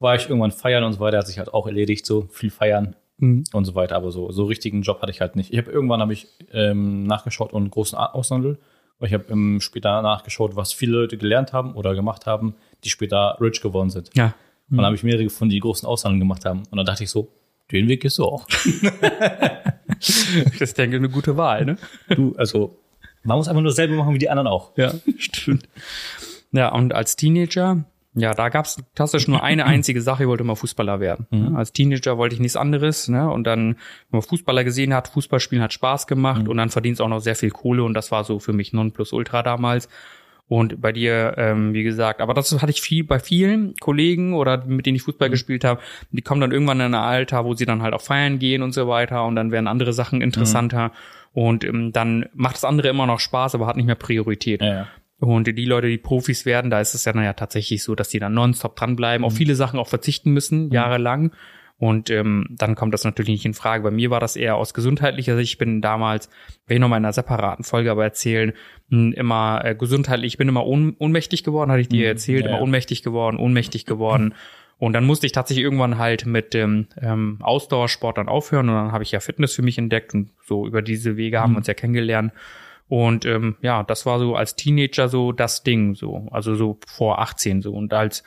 war ich irgendwann feiern und so weiter, hat sich halt auch erledigt, so viel feiern Mhm. und so weiter. Aber so, so richtigen Job hatte ich halt nicht. Ich habe irgendwann habe ich ähm, nachgeschaut und einen großen A- Außenhandel. Und ich habe ähm, später nachgeschaut, was viele Leute gelernt haben oder gemacht haben, die später rich geworden sind. Ja. Und dann habe ich mehrere gefunden, die großen Außenhandel gemacht haben. Und dann dachte ich so, den Weg gehst du auch. Das ist, denke ich, eine gute Wahl, ne? Du, also, man muss einfach nur dasselbe machen wie die anderen auch. Ja, stimmt. Ja, und als Teenager, ja, da gab's klassisch nur eine einzige Sache, ich wollte immer Fußballer werden. Mhm. Als Teenager wollte ich nichts anderes, ne? Und dann, wenn man Fußballer gesehen hat, Fußballspielen hat Spaß gemacht Mhm. und dann verdienst auch noch sehr viel Kohle und das war so für mich Nonplusultra damals. Und bei dir, ähm, wie gesagt, aber das hatte ich viel bei vielen Kollegen oder mit denen ich Fußball Mhm. gespielt habe, die kommen dann irgendwann in ein Alter, wo sie dann halt auch feiern gehen und so weiter und dann werden andere Sachen interessanter und ähm, dann macht das andere immer noch Spaß, aber hat nicht mehr Priorität. Ja, ja. Und die Leute, die Profis werden, da ist es ja dann ja tatsächlich so, dass die dann nonstop dranbleiben, auf viele Sachen auch verzichten müssen, jahrelang. Und ähm, dann kommt das natürlich nicht in Frage. Bei mir war das eher aus gesundheitlicher Sicht. Ich bin damals, werde ich noch mal in einer separaten Folge aber erzählen, mh, immer äh, gesundheitlich, ich bin immer ohn ohnmächtig geworden, hatte ich dir erzählt, ja, immer ja. ohnmächtig geworden, ohnmächtig geworden. Und dann musste ich tatsächlich irgendwann halt mit dem ähm, Ausdauersport dann aufhören und dann habe ich ja Fitness für mich entdeckt und so über diese Wege haben wir uns ja kennengelernt. Und ähm, ja, das war so als Teenager so das Ding, so, also so vor 18 so. Und als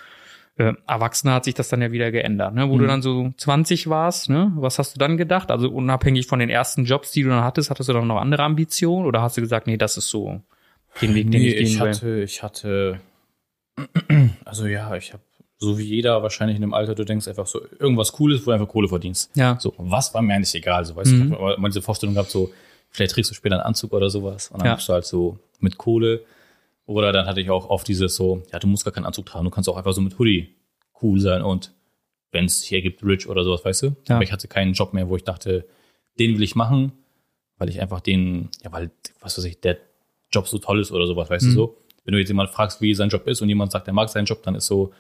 äh, Erwachsener hat sich das dann ja wieder geändert, ne? Wo du dann so 20 warst, ne? Was hast du dann gedacht? Also unabhängig von den ersten Jobs, die du dann hattest, hattest du dann noch andere Ambitionen oder hast du gesagt, nee, das ist so den Weg, den Nee, ich gehen ich will? hatte, ich hatte, also ja, ich habe, so wie jeder wahrscheinlich in dem Alter, du denkst einfach so, irgendwas Cooles, wo du einfach Kohle verdienst. Ja. So, was war mir eigentlich egal, so, weißt Mhm. du, ich hab mal diese Vorstellung gehabt, so, vielleicht trägst du später einen Anzug oder sowas und dann Ja. bist du halt so mit Kohle. Oder dann hatte ich auch oft dieses so, ja, du musst gar keinen Anzug tragen, du kannst auch einfach so mit Hoodie cool sein und wenn es hier gibt, rich oder sowas, weißt du? Ja. Aber ich hatte keinen Job mehr, wo ich dachte, den will ich machen, weil ich einfach den, ja, weil, was weiß ich, der Job so toll ist oder sowas, weißt du Mhm. so? Wenn du jetzt jemand fragst, wie sein Job ist und jemand sagt, er mag seinen Job, dann ist so,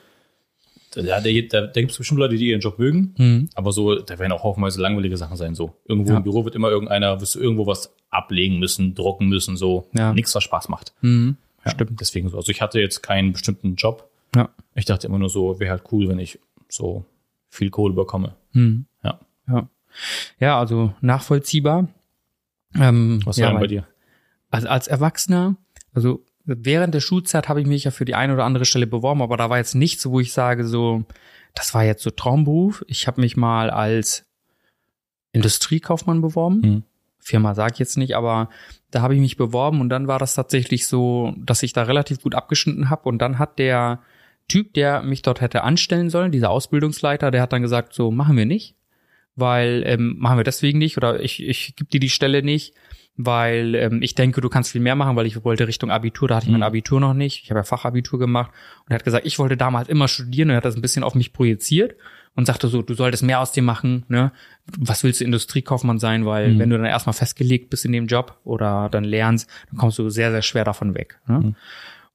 da, da, da gibt es bestimmt Leute, die ihren Job mögen, Mhm. aber so, da werden auch haufenweise langweilige Sachen sein, so. Irgendwo Ja. im Büro wird immer irgendeiner, wirst du irgendwo was ablegen müssen, drucken müssen, so. Ja. Nichts, was Spaß macht. Mhm. Ja, Stimmt. Deswegen so. Also ich hatte jetzt keinen bestimmten Job. Ja. Ich dachte immer nur so, wäre halt cool, wenn ich so viel Kohle bekomme. Mhm. Ja. Ja. Ja, also nachvollziehbar. Ähm, Was ja, war denn bei dir? Also als Erwachsener, also während der Schulzeit habe ich mich ja für die eine oder andere Stelle beworben, aber da war jetzt nichts, wo ich sage so, das war jetzt so Traumberuf. Ich habe mich mal als Industriekaufmann beworben. Mhm. Firma sag ich jetzt nicht, aber da habe ich mich beworben und dann war das tatsächlich so, dass ich da relativ gut abgeschnitten habe und dann hat der Typ, der mich dort hätte anstellen sollen, dieser Ausbildungsleiter, der hat dann gesagt, so machen wir nicht, weil ähm, machen wir deswegen nicht oder ich, ich gebe dir die Stelle nicht, weil ähm, ich denke, du kannst viel mehr machen, weil ich wollte Richtung Abitur, da hatte ich mein Mhm. Abitur noch nicht. Ich habe ja Fachabitur gemacht und er hat gesagt, ich wollte damals immer studieren und er hat das ein bisschen auf mich projiziert und sagte so, du solltest mehr aus dir machen, ne? Was willst du Industriekaufmann sein, weil Mhm. wenn du dann erstmal festgelegt bist in dem Job oder dann lernst, dann kommst du sehr, sehr schwer davon weg. Ne? Mhm.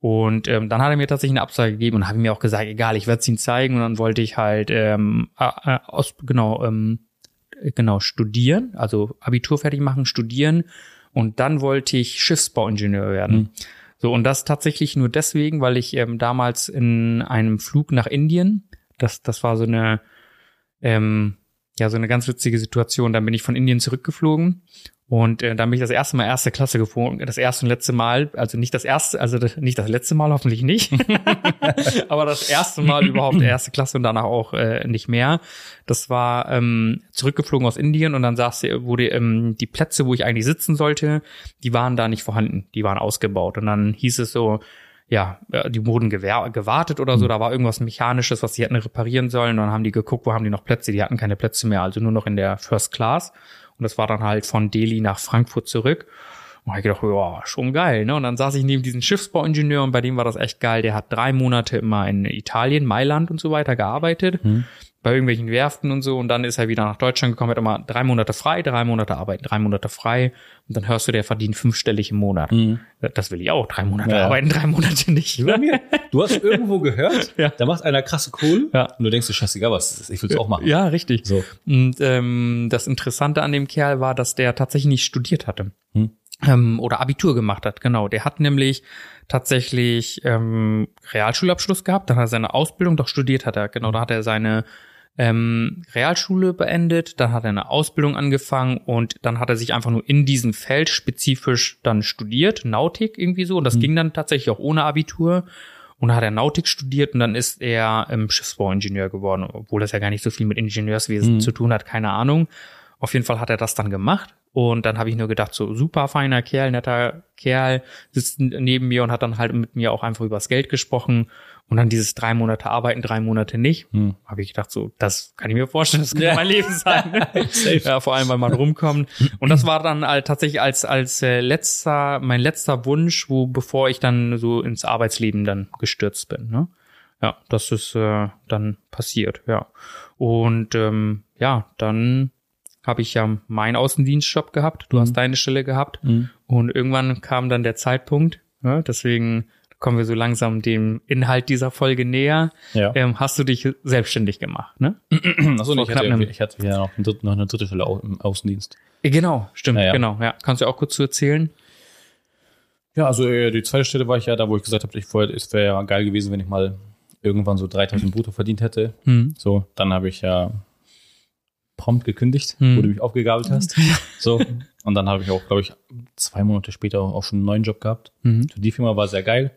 Und ähm, dann hat er mir tatsächlich eine Absage gegeben und habe mir auch gesagt, egal, ich werde es ihm zeigen. Und dann wollte ich halt ähm, äh, aus, genau, ähm, äh, genau studieren, also Abitur fertig machen, studieren. Und dann wollte ich Schiffsbauingenieur werden. Mhm. So, und das tatsächlich nur deswegen, weil ich ähm, damals in einem Flug nach Indien, das, das war so eine, ähm, ja, so eine ganz witzige Situation. Dann bin ich von Indien zurückgeflogen und äh, dann bin ich das erste Mal erste Klasse geflogen, das erste und letzte Mal, also nicht das erste, also nicht das letzte Mal, hoffentlich nicht, aber das erste Mal überhaupt erste Klasse und danach auch äh, nicht mehr. Das war ähm, zurückgeflogen aus Indien und dann saß, wurde ähm, die Plätze, wo ich eigentlich sitzen sollte, die waren da nicht vorhanden, die waren ausgebaut und dann hieß es so, ja, äh, die wurden gewartet oder so, da war irgendwas Mechanisches, was sie hätten reparieren sollen. Und dann haben die geguckt, wo haben die noch Plätze? Die hatten keine Plätze mehr, also nur noch in der First Class. Und das war dann halt von Delhi nach Frankfurt zurück. Und ich gedacht, ja, schon geil, ne? Und dann saß ich neben diesem Schiffsbauingenieur und bei dem war das echt geil. Der hat drei Monate immer in Italien, Mailand und so weiter gearbeitet. Bei irgendwelchen Werften und so. Und dann ist er wieder nach Deutschland gekommen, hat immer drei Monate frei, drei Monate arbeiten, drei Monate frei. Und dann hörst du, der verdient fünfstellig im Monat. Das will ich auch. Drei Monate Ja. arbeiten, drei Monate nicht. Mir. Du hast irgendwo gehört, Ja. da macht einer krasse Kohle Ja. und du denkst dir, scheißegal, was ich will es auch machen. Ja, richtig. So. Und ähm, das Interessante an dem Kerl war, dass der tatsächlich nicht studiert hatte. Hm. Ähm, oder Abitur gemacht hat, genau. Der hat nämlich tatsächlich ähm, Realschulabschluss gehabt, dann hat er seine Ausbildung, doch studiert hat er, genau, da hat er seine ähm, Realschule beendet, dann hat er eine Ausbildung angefangen und dann hat er sich einfach nur in diesem Feld spezifisch dann studiert, Nautik irgendwie so. Und das ging dann tatsächlich auch ohne Abitur. Und hat er Nautik studiert und dann ist er ähm, Schiffsbauingenieur geworden, obwohl das ja gar nicht so viel mit Ingenieurswesen Mhm. zu tun hat, keine Ahnung. Auf jeden Fall hat er das dann gemacht und dann habe ich nur gedacht, so super feiner Kerl, netter Kerl, sitzt neben mir und hat dann halt mit mir auch einfach übers Geld gesprochen und dann dieses drei Monate arbeiten, drei Monate nicht. Hm. Habe ich gedacht, so, das kann ich mir vorstellen, das könnte Ja. mein Leben sein. Ja, vor allem, weil man rumkommt. Und das war dann halt tatsächlich als, als äh, letzter, mein letzter Wunsch, wo, bevor ich dann so ins Arbeitsleben dann gestürzt bin, ne? Ja, das ist äh, dann passiert, ja. Und ähm, ja, dann habe ich ja meinen Außendienstjob gehabt, du hast deine Stelle gehabt Mhm. und irgendwann kam dann der Zeitpunkt, ne, deswegen kommen wir so langsam dem Inhalt dieser Folge näher. Ja. Ähm, hast du dich selbstständig gemacht, ne? Achso, ich hatte, ich hatte ja noch, dritten- noch eine dritte Stelle au- im Außendienst. Äh, Genau, stimmt, Ja, ja. genau, ja. Kannst du auch kurz zu erzählen? Ja, also äh, die zweite Stelle war ich ja da, wo ich gesagt habe, ich vorher, es wäre ja geil gewesen, wenn ich mal irgendwann so 3000 brutto verdient hätte. Hm. So, dann habe ich ja prompt gekündigt, Hm. wo du mich aufgegabelt hast. So, und dann habe ich auch, glaube ich, zwei Monate später auch schon einen neuen Job gehabt. Mhm. Für die Firma war sehr geil.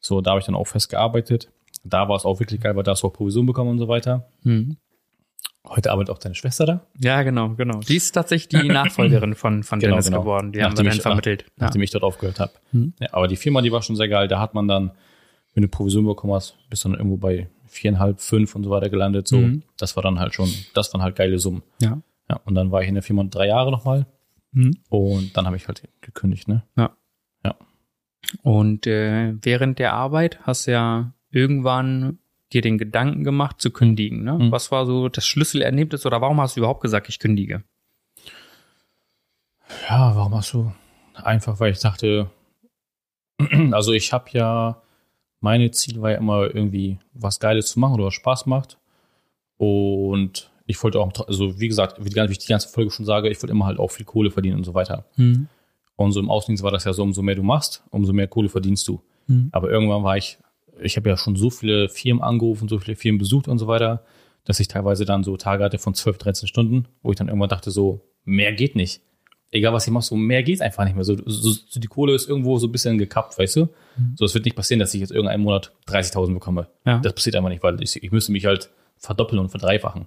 So, da habe ich dann auch fest gearbeitet. Da war es auch wirklich geil, weil da hast du auch Provision bekommen und so weiter. Mhm. Heute arbeitet auch deine Schwester da. Ja, genau, genau. Die ist tatsächlich die Nachfolgerin von, von Genau, Dennis genau. geworden. Die haben wir Nachdem dann vermittelt. Ja. nachdem ich dort aufgehört habe. Mhm. Ja, aber die Firma, die war schon sehr geil. Da hat man dann, wenn du Provision bekommen hast, bist dann irgendwo bei viereinhalb, fünf und so weiter gelandet. So, Mhm. das war dann halt schon, das waren halt geile Summen. Ja. Ja, und dann war ich in der Firma drei Jahre nochmal Mhm. und dann habe ich halt gekündigt, ne? Und äh, während der Arbeit hast du ja irgendwann dir den Gedanken gemacht zu kündigen. Ne? Mhm. Was war so das Schlüsselerlebnis oder warum hast du überhaupt gesagt, ich kündige? Ja, warum hast du? Einfach, weil ich dachte, also ich habe ja, meine Ziel war ja immer irgendwie was Geiles zu machen oder was Spaß macht. Und ich wollte auch, also wie gesagt, wie ich die ganze Folge schon sage, ich wollte immer halt auch viel Kohle verdienen und so weiter. Und so im Außendienst war das ja so, umso mehr du machst, umso mehr Kohle verdienst du. Mhm. Aber irgendwann war ich, ich habe ja schon so viele Firmen angerufen, so viele Firmen besucht und so weiter, dass ich teilweise dann so Tage hatte von 12, 13 Stunden, wo ich dann irgendwann dachte, so, mehr geht nicht. Egal was ich mache, so mehr geht einfach nicht mehr. So, so, so die Kohle ist irgendwo so ein bisschen gekappt, weißt du? So, es wird nicht passieren, dass ich jetzt irgendeinen Monat 30.000 bekomme. Ja. Das passiert einfach nicht, weil ich, ich müsste mich halt verdoppeln und verdreifachen.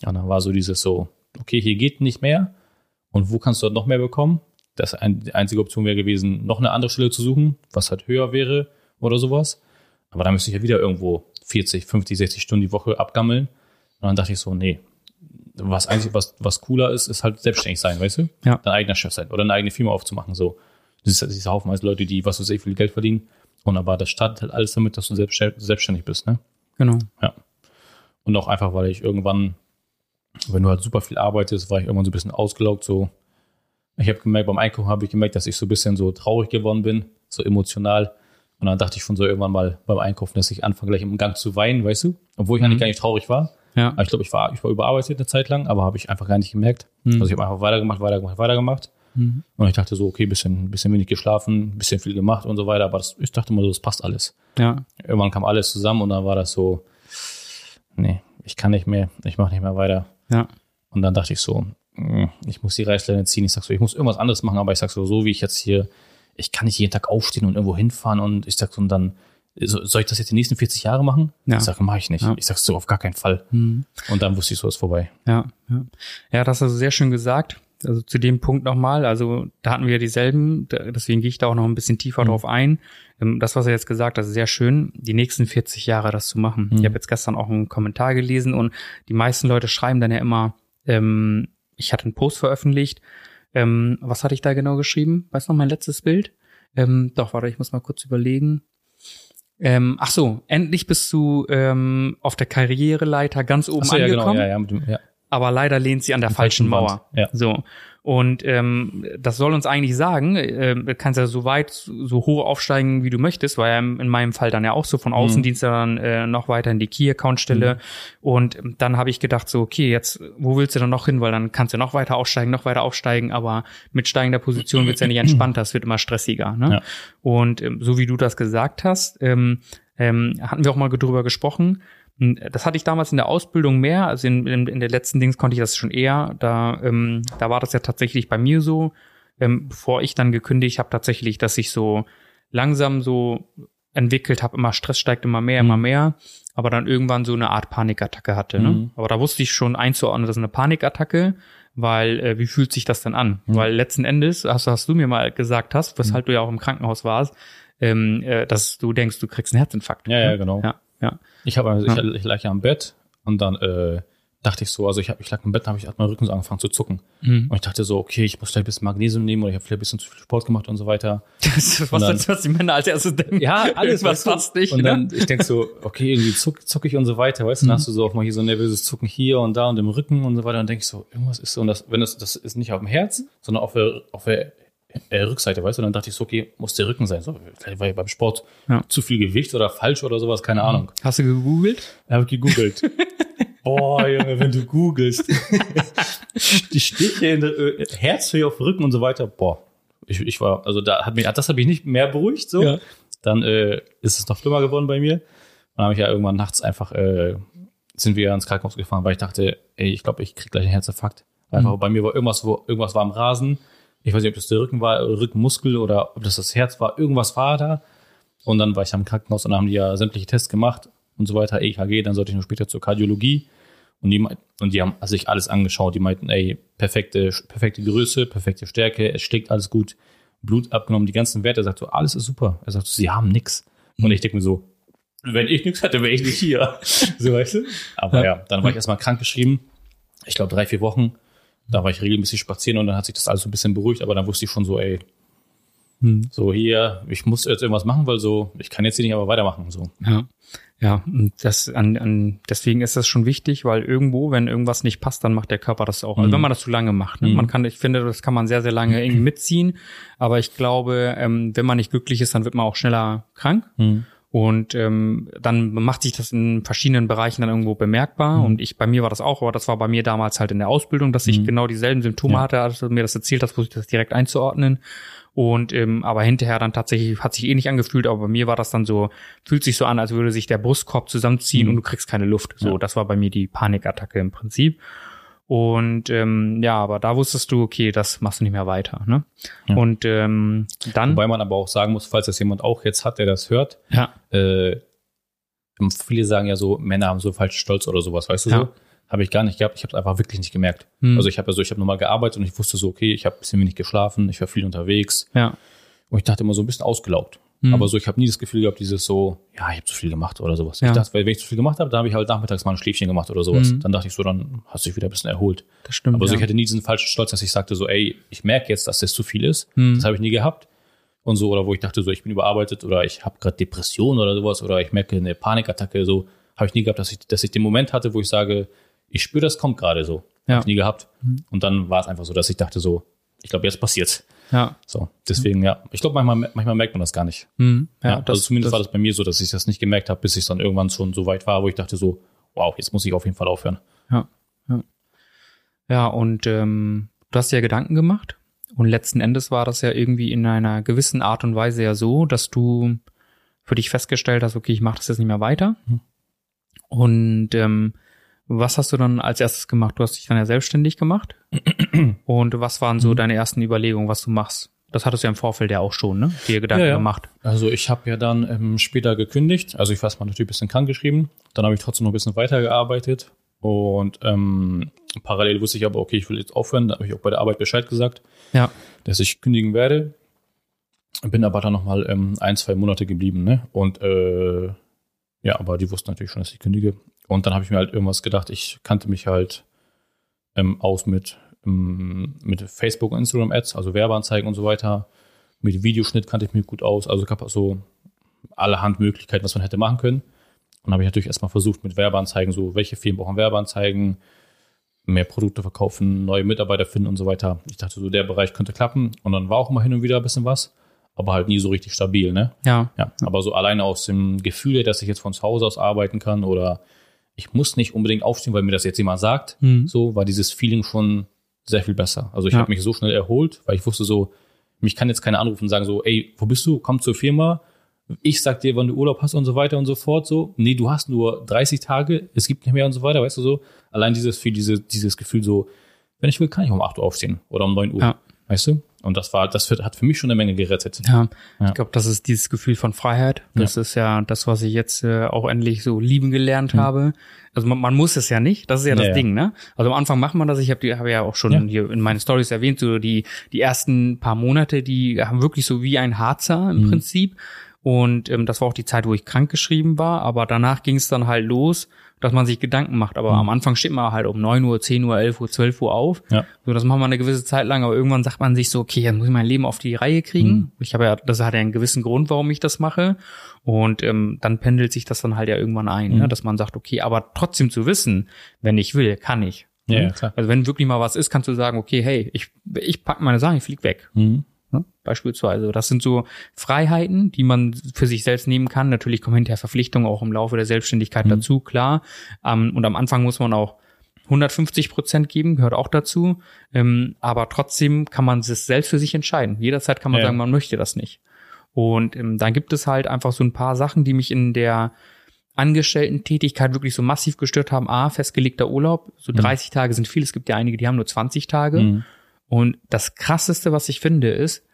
Ja, und dann war so dieses so, okay, hier geht nicht mehr. Und wo kannst du dort noch mehr bekommen? Das ein, die einzige Option wäre gewesen, noch eine andere Stelle zu suchen, was halt höher wäre oder sowas. Aber da müsste ich ja wieder irgendwo 40, 50, 60 Stunden die Woche abgammeln. Und dann dachte ich so, nee, was eigentlich, was, was cooler ist, ist halt selbstständig sein, weißt du? Ja. Dein eigener Chef sein oder eine eigene Firma aufzumachen, so. Das ist, ist haufenweise Leute, die, was weiß ich, viel Geld verdienen. Und aber das startet halt alles damit, dass du selbstständig, selbstständig bist, ne? Genau. Und auch einfach, weil ich irgendwann, wenn du halt super viel arbeitest, war ich irgendwann so ein bisschen ausgelaugt, so. Ich habe gemerkt, beim Einkaufen habe ich gemerkt, dass ich so ein bisschen so traurig geworden bin, so emotional. Und dann dachte ich von so irgendwann mal beim Einkaufen, dass ich anfange gleich im Gang zu weinen, weißt du? Obwohl ich eigentlich Mhm. gar nicht traurig war. Ja. Aber ich glaube, ich war, ich war überarbeitet eine Zeit lang, aber habe ich einfach gar nicht gemerkt. Mhm. Also ich habe einfach weitergemacht, weitergemacht, weitergemacht. Mhm. Und ich dachte so, okay, bisschen, bisschen wenig geschlafen, bisschen viel gemacht und so weiter. Aber das, ich dachte immer so, das passt alles. Ja. Irgendwann kam alles zusammen und dann war das so, nee, ich kann nicht mehr, ich mache nicht mehr weiter. Ja. Und dann dachte ich so, mh, ich muss die Reißleine ziehen. Ich sag so, ich muss irgendwas anderes machen, aber ich sag so, so wie ich jetzt hier, ich kann nicht jeden Tag aufstehen und irgendwo hinfahren und ich sag so, und dann, so, soll ich das jetzt die nächsten 40 Jahre machen? Ja. Ich sag, mache ich nicht. Ja. Ich sag so, auf gar keinen Fall. Mhm. Und dann wusste ich so, ist vorbei. Ja, ja. Ja, das hast du sehr schön gesagt. Also zu dem Punkt nochmal, also da hatten wir ja dieselben, deswegen gehe ich da auch noch ein bisschen tiefer Mhm. drauf ein. Ähm, Das, was er jetzt gesagt hat, ist sehr schön, die nächsten 40 Jahre das zu machen. Mhm. Ich habe jetzt gestern auch einen Kommentar gelesen und die meisten Leute schreiben dann ja immer, ähm, ich hatte einen Post veröffentlicht. Ähm, was hatte ich da genau geschrieben? Weißt du noch mein letztes Bild? Ähm, doch, warte, ich muss mal kurz überlegen. Ähm, ach so, endlich bist du ähm, auf der Karriereleiter ganz oben so, ja, angekommen genau, ja, ja, dem, ja. aber leider lehnt sie an der falschen falschen Mauer. Ja. So. Und ähm, das soll uns eigentlich sagen, äh, du kannst ja so weit, so hoch aufsteigen, wie du möchtest, war ja in in meinem Fall dann ja auch so von Außendienst dann äh, noch weiter in die Key-Account-Stelle. Und ähm, dann habe ich gedacht, so, okay, jetzt, wo willst du dann noch hin? Weil dann kannst du noch weiter aufsteigen, noch weiter aufsteigen, aber mit steigender Position wird's ja nicht entspannter, es wird immer stressiger. Ne? Ja. Und ähm, so wie du das gesagt hast, ähm, ähm, hatten wir auch mal drüber gesprochen. Das hatte ich damals in der Ausbildung mehr, also in, in, in der letzten Dings konnte ich das schon eher. Da, ähm, da war das ja tatsächlich bei mir so, ähm, bevor ich dann gekündigt habe, tatsächlich, dass ich so langsam so entwickelt habe, immer Stress steigt immer mehr, immer mehr, aber dann irgendwann so eine Art Panikattacke hatte. Ne? Mhm. Aber da wusste ich schon einzuordnen, das ist eine Panikattacke, weil äh, wie fühlt sich das denn an? Mhm. Weil letzten Endes, hast, hast du mir mal gesagt hast, weshalb du ja auch im Krankenhaus warst, ähm, äh, dass du denkst, du kriegst einen Herzinfarkt. Ja, ja, ne? genau. Ja, ja. Ich, hab, also, Ja. ich, ich lag ja am Bett und dann äh, dachte ich so, also ich, hab, ich lag im Bett, habe ich hat mein Rücken so angefangen zu zucken. Mhm. Und ich dachte so, okay, ich muss vielleicht ein bisschen Magnesium nehmen oder ich habe vielleicht ein bisschen zu viel Sport gemacht und so weiter. Das ist was, dann- was die Männer als erstes denken. was weißt du? passt nicht. Und ne? dann, ich denk so, okay, irgendwie zuck, zuck ich und so weiter, weißt du, dann Mhm. hast du so auch mal hier so ein nervöses Zucken hier und da und im Rücken und so weiter. Und denk ich so, irgendwas ist so, und das, wenn das, das ist nicht auf dem Herz, sondern auf der, auf der äh, Rückseite, weißt du, und dann dachte ich so, okay, muss der Rücken sein. So, vielleicht war ja beim Sport Ja. zu viel Gewicht oder falsch oder sowas, keine Ahnung. Hast du gegoogelt? Habe ich gegoogelt. Boah, Junge, wenn du googelst. Die Stiche in der äh, Herzhöhe auf dem Rücken und so weiter. Boah, ich, ich war, also da hat mich, das hat mich nicht mehr beruhigt, so. Ja. Dann äh, ist es noch schlimmer geworden bei mir. Dann habe ich ja irgendwann nachts einfach, äh, sind wir ins Krankenhaus gefahren, weil ich dachte, ey, ich glaube, ich krieg gleich einen Herzinfarkt. Einfach bei mir war irgendwas, wo irgendwas war am Rasen. Ich weiß nicht, ob das der Rücken war, Rückenmuskel oder ob das das Herz war. Irgendwas war da. Und dann war ich am Krankenhaus und dann haben die ja sämtliche Tests gemacht und so weiter, EKG, dann sollte ich noch später zur Kardiologie. Und die, und die haben sich alles angeschaut. Die meinten, ey, perfekte, perfekte Größe, perfekte Stärke, es schlägt alles gut, Blut abgenommen, die ganzen Werte. Er sagt so, alles ist super. Er sagt so, sie haben nix. Und ich denke mir so, wenn ich nichts hätte, wäre ich nicht hier. so weißt du? Aber ja, dann war ich erstmal krankgeschrieben. Ich glaube drei, vier Wochen. Da war ich regelmäßig spazieren und dann hat sich das alles so ein bisschen beruhigt, aber dann wusste ich schon so, ey, Hm. so hier, ich muss jetzt irgendwas machen, weil so, ich kann jetzt hier nicht aber weitermachen. So. Ja. Ja, und das an, an deswegen ist das schon wichtig, weil irgendwo, wenn irgendwas nicht passt, dann macht der Körper das auch. Also Mhm. wenn man das zu lange macht. Ne? Mhm. Man kann, ich finde, das kann man sehr, sehr lange irgendwie mitziehen. Aber ich glaube, ähm, wenn man nicht glücklich ist, dann wird man auch schneller krank. Und ähm, dann macht sich das in verschiedenen Bereichen dann irgendwo bemerkbar. Mhm. Und ich, bei mir war das auch, aber das war bei mir damals halt in der Ausbildung, dass ich Mhm. genau dieselben Symptome Ja. hatte, als du mir das erzählt hast, ich das direkt einzuordnen. Und ähm, aber hinterher dann tatsächlich hat sich eh nicht angefühlt, aber bei mir war das dann so, fühlt sich so an, als würde sich der Brustkorb zusammenziehen Mhm. und du kriegst keine Luft. So, Ja. das war bei mir die Panikattacke im Prinzip. Und ähm, ja, aber da wusstest du, okay, das machst du nicht mehr weiter. Ne? Ja. Und ähm, dann, Wobei man aber auch sagen muss, falls das jemand auch jetzt hat, der das hört, ja, äh, viele sagen ja so, Männer haben so falschen Stolz oder sowas, weißt du Ja. so? Habe ich gar nicht gehabt. Ich habe es einfach wirklich nicht gemerkt. Hm. Also ich habe also ich habe nochmal gearbeitet und ich wusste so, okay, ich habe ein bisschen wenig geschlafen, ich war viel unterwegs ja, und ich dachte immer so ein bisschen ausgelaugt. Mhm. Aber so, ich habe nie das Gefühl gehabt, dieses so, ja, ich habe zu viel gemacht oder sowas. Ja. Ich dachte, wenn ich zu viel gemacht habe, dann habe ich halt nachmittags mal ein Schläfchen gemacht oder sowas. Mhm. Dann dachte ich so, dann hast du dich wieder ein bisschen erholt. Das stimmt. Aber so, ja. ich hatte nie diesen falschen Stolz, dass ich sagte so, ey, ich merke jetzt, dass das zu viel ist. Mhm. Das habe ich nie gehabt. Und so, oder wo ich dachte so, ich bin überarbeitet oder ich habe gerade Depression oder sowas oder ich merke eine Panikattacke, so habe ich nie gehabt, dass ich, dass ich den Moment hatte, wo ich sage, ich spüre, das kommt gerade so. Ja. Habe ich nie gehabt. Und dann war es einfach so, dass ich dachte so, ich glaube, jetzt passiert's. Ja. So, deswegen, ja. Ich glaube, manchmal, manchmal merkt man das gar nicht. Mhm. Ja, ja, also zumindest war das bei mir so, dass ich das nicht gemerkt habe, bis ich dann irgendwann schon so weit war, wo ich dachte so, wow, jetzt muss ich auf jeden Fall aufhören. Ja, ja. ja und ähm, du hast dir ja Gedanken gemacht und letzten Endes war das ja irgendwie in einer gewissen Art und Weise ja so, dass du für dich festgestellt hast, okay, ich mache das jetzt nicht mehr weiter. Mhm. Und ähm, was hast du dann als erstes gemacht? Du hast dich dann ja selbstständig gemacht. und was waren so Mhm. deine ersten Überlegungen, was du machst? Das hattest du ja im Vorfeld ja auch schon, ne? Dir Gedanken Ja, ja. gemacht. Also ich habe ja dann ähm, später gekündigt. Also ich war erstmal natürlich ein bisschen krank geschrieben. Dann habe ich trotzdem noch ein bisschen weitergearbeitet. Und ähm, parallel wusste ich aber, okay, ich will jetzt aufhören. Da habe ich auch bei der Arbeit Bescheid gesagt, Ja. dass ich kündigen werde. Bin aber dann nochmal ähm, ein, zwei Monate geblieben. Ne? Und äh, ja, aber die wussten natürlich schon, dass ich kündige. Und dann habe ich mir halt irgendwas gedacht. Ich kannte mich halt ähm, aus mit, ähm, mit Facebook und Instagram Ads, also Werbeanzeigen und so weiter. Mit Videoschnitt kannte ich mich gut aus. Also gab es so allerhand Möglichkeiten, was man hätte machen können. Und habe ich natürlich erstmal versucht mit Werbeanzeigen, so welche Firmen brauchen Werbeanzeigen, mehr Produkte verkaufen, neue Mitarbeiter finden und so weiter. Ich dachte so, der Bereich könnte klappen. Und dann war auch immer hin und wieder ein bisschen was, aber halt nie so richtig stabil, ne? Ja. Ja, aber so alleine aus dem Gefühl, dass ich jetzt von zu Hause aus arbeiten kann oder ich muss nicht unbedingt aufstehen, weil mir das jetzt jemand sagt, Mhm. so war dieses Feeling schon sehr viel besser. Also ich Ja. habe mich so schnell erholt, weil ich wusste so, mich kann jetzt keiner anrufen und sagen so, ey, wo bist du? Komm zur Firma. Ich sag dir, wann du Urlaub hast und so weiter und so fort. So, nee, du hast nur 30 Tage, es gibt nicht mehr und so weiter, weißt du so. Allein dieses, viel, diese, dieses Gefühl so, wenn ich will, kann ich um 8 Uhr aufstehen oder um 9 Uhr. Ja. Weißt du? Und das war, das hat für mich schon eine Menge gerettet. Ja, Ja. ich glaube, das ist dieses Gefühl von Freiheit. Das ist ja das, was ich jetzt äh, auch endlich so lieben gelernt habe. Also man, man muss es ja nicht, das ist ja das Ja, ja. Ding, ne? Also am Anfang macht man das. Ich habe hab ja auch schon Ja. hier in meinen Stories erwähnt, so die die ersten paar Monate, die haben wirklich so wie ein Harzer im Prinzip. Und ähm, das war auch die Zeit, wo ich krank geschrieben war. Aber danach ging es dann halt los, dass man sich Gedanken macht. Aber am Anfang steht man halt um 9 Uhr, 10 Uhr, 11 Uhr, 12 Uhr auf. Ja. So, das macht man eine gewisse Zeit lang, aber irgendwann sagt man sich so, okay, jetzt muss ich mein Leben auf die Reihe kriegen. Mhm. Ich habe ja, das hat ja einen gewissen Grund, warum ich das mache. Und ähm, dann pendelt sich das dann halt ja irgendwann ein, Mhm. ne? dass man sagt, okay, aber trotzdem zu wissen, wenn ich will, kann ich. Ja, Ne? ja, klar. Also wenn wirklich mal was ist, kannst du sagen, okay, hey, ich, ich pack meine Sachen, ich flieg weg. Mhm. Ne? Beispielsweise. Das sind so Freiheiten, die man für sich selbst nehmen kann. Natürlich kommen hinterher Verpflichtungen auch im Laufe der Selbstständigkeit dazu, klar. Ähm, und am Anfang muss man auch 150 Prozent geben, gehört auch dazu. Ähm, aber trotzdem kann man es selbst für sich entscheiden. Jederzeit kann man Ja. sagen, man möchte das nicht. Und ähm, dann gibt es halt einfach so ein paar Sachen, die mich in der Angestellten-Tätigkeit wirklich so massiv gestört haben. A, festgelegter Urlaub. So 30 Tage sind viel. Es gibt ja einige, die haben nur 20 Tage. Mhm. Und das krasseste, was ich finde, ist,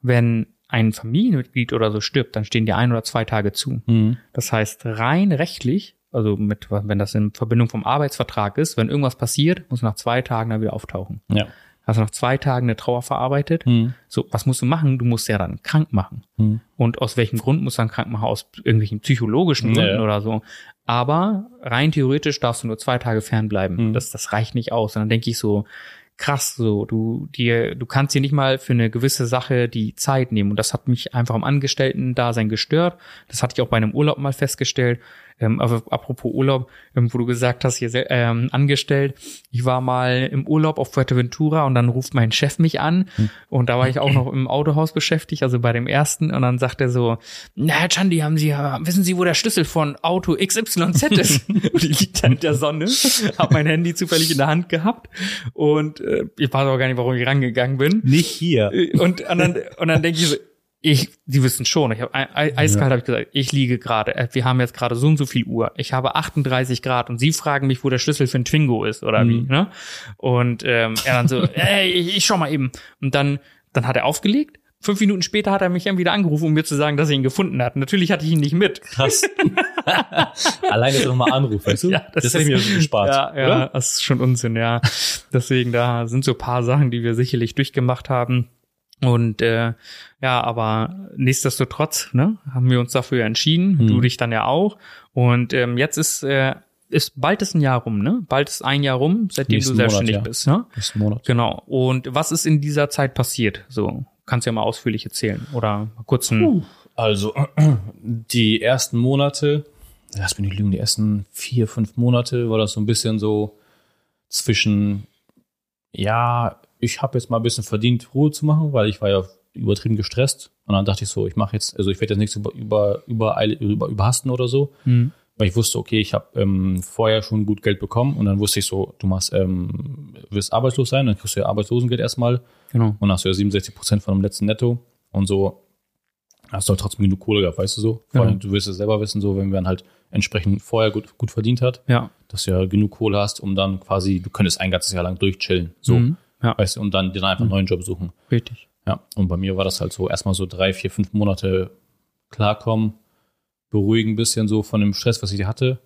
wenn ein Familienmitglied oder so stirbt, dann stehen dir ein oder zwei Tage zu. Mhm. Das heißt, rein rechtlich, also mit, wenn das in Verbindung vom Arbeitsvertrag ist, wenn irgendwas passiert, muss nach zwei Tagen dann wieder auftauchen. Ja. Hast du nach zwei Tagen eine Trauer verarbeitet? Mhm. So, was musst du machen? Du musst ja dann krank machen. Mhm. Und aus welchem Grund musst du dann krank machen? Aus irgendwelchen psychologischen Gründen ja. oder so. Aber rein theoretisch darfst du nur zwei Tage fernbleiben. Mhm. Das, das reicht nicht aus. Und dann denke ich so, krass, so, du, dir, du kannst dir nicht mal für eine gewisse Sache die Zeit nehmen. Und das hat mich einfach am Angestellten-Dasein gestört. Das hatte ich auch bei einem Urlaub mal festgestellt. Ähm, aber apropos Urlaub, ähm, wo du gesagt hast, hier ähm, angestellt, ich war mal im Urlaub auf Fuerteventura und dann ruft mein Chef mich an und da war ich auch noch im Autohaus beschäftigt, also bei dem ersten und dann sagt er so, na Herr Chandi, haben Sie, ja- wissen Sie, wo der Schlüssel von Auto XYZ ist? und ich liegt da in der Sonne, hab mein Handy zufällig in der Hand gehabt und äh, ich weiß auch gar nicht, warum ich rangegangen bin. Nicht hier. Äh, Und, und dann, und dann denke ich so, ich, die wissen schon, ich habe eiskalt habe ich gesagt, ich liege gerade, äh, wir haben jetzt gerade so und so viel Uhr, ich habe 38 Grad und sie fragen mich, wo der Schlüssel für ein Twingo ist oder wie, ne? Und ähm, er dann so, ey, ich, ich schau mal eben. Und dann, dann hat er aufgelegt. Fünf Minuten später hat er mich dann wieder angerufen, um mir zu sagen, dass er ihn gefunden hat. Natürlich hatte ich ihn nicht mit. Krass. Alleine, nochmal anruft, weißt du? Ja, das, das hätte ich mir schon gespart. Ja, ja, Oder? das ist schon Unsinn, ja. Deswegen, da sind so ein paar Sachen, die wir sicherlich durchgemacht haben. Und äh, ja, aber nichtsdestotrotz ne, haben wir uns dafür entschieden, Mhm. du dich dann ja auch. Und ähm, jetzt ist äh, ist bald ist ein Jahr rum, ne? Bald ist ein Jahr rum, seitdem Nächsten du selbstständig Monat, ja. bist, ne? Nächsten Monat. Genau. Und was ist in dieser Zeit passiert? So, kannst ja mal ausführlich erzählen oder mal kurz ein, Also, die ersten Monate, lass mich nicht lügen, die ersten vier, fünf Monate war das so ein bisschen so zwischen, ja, ich habe jetzt mal ein bisschen verdient, Ruhe zu machen, weil ich war ja übertrieben gestresst. Und dann dachte ich so, ich mache jetzt, also ich werde jetzt nichts über, über, übereil- über, überhasten oder so. Hm. Weil ich wusste, okay, ich habe ähm, vorher schon gut Geld bekommen und dann wusste ich so, du machst, ähm, wirst arbeitslos sein, dann kriegst du ja Arbeitslosengeld erstmal genau. und dann hast du ja 67 Prozent von dem letzten Netto und so hast du halt trotzdem genug Kohle gehabt, weißt du so? Vor Ja. allem, du wirst es selber wissen, so, wenn man halt entsprechend vorher gut, gut verdient hat, Ja. dass du ja genug Kohle hast, um dann quasi, du könntest ein ganzes Jahr lang durchchillen, so, Mhm. Ja, weißt du, und dann dir dann einfach einen neuen Job suchen. richtig. Ja, und bei mir war das halt so erstmal so drei, vier, fünf Monate klarkommen, beruhigen ein bisschen so von dem Stress, was ich hatte.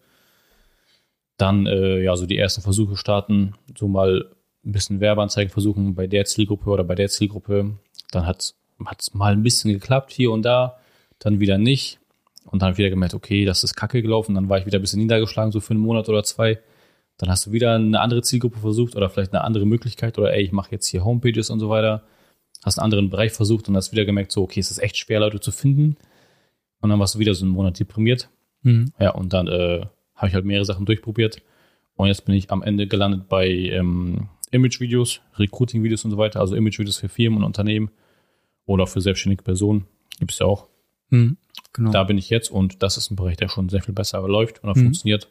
Dann äh, ja so die ersten Versuche starten, so mal ein bisschen Werbeanzeigen versuchen bei der Zielgruppe oder bei der Zielgruppe. Dann hat es mal ein bisschen geklappt hier und da, dann wieder nicht. Und dann wieder gemerkt, okay, das ist kacke gelaufen. Dann war ich wieder ein bisschen niedergeschlagen, so für einen Monat oder zwei. Dann hast du wieder eine andere Zielgruppe versucht oder vielleicht eine andere Möglichkeit oder ey, ich mache jetzt hier Homepages und so weiter. Hast einen anderen Bereich versucht und hast wieder gemerkt, so, okay, es ist echt schwer, Leute zu finden. Und dann warst du wieder so einen Monat deprimiert. Mhm. Ja, und dann äh, habe ich halt mehrere Sachen durchprobiert. Und jetzt bin ich am Ende gelandet bei ähm, Image-Videos, Recruiting-Videos und so weiter. Also Image-Videos für Firmen und Unternehmen oder für selbstständige Personen. Gibt es ja auch. Mhm. Genau. Da bin ich jetzt und das ist ein Bereich, der schon sehr viel besser läuft und auch Mhm. funktioniert.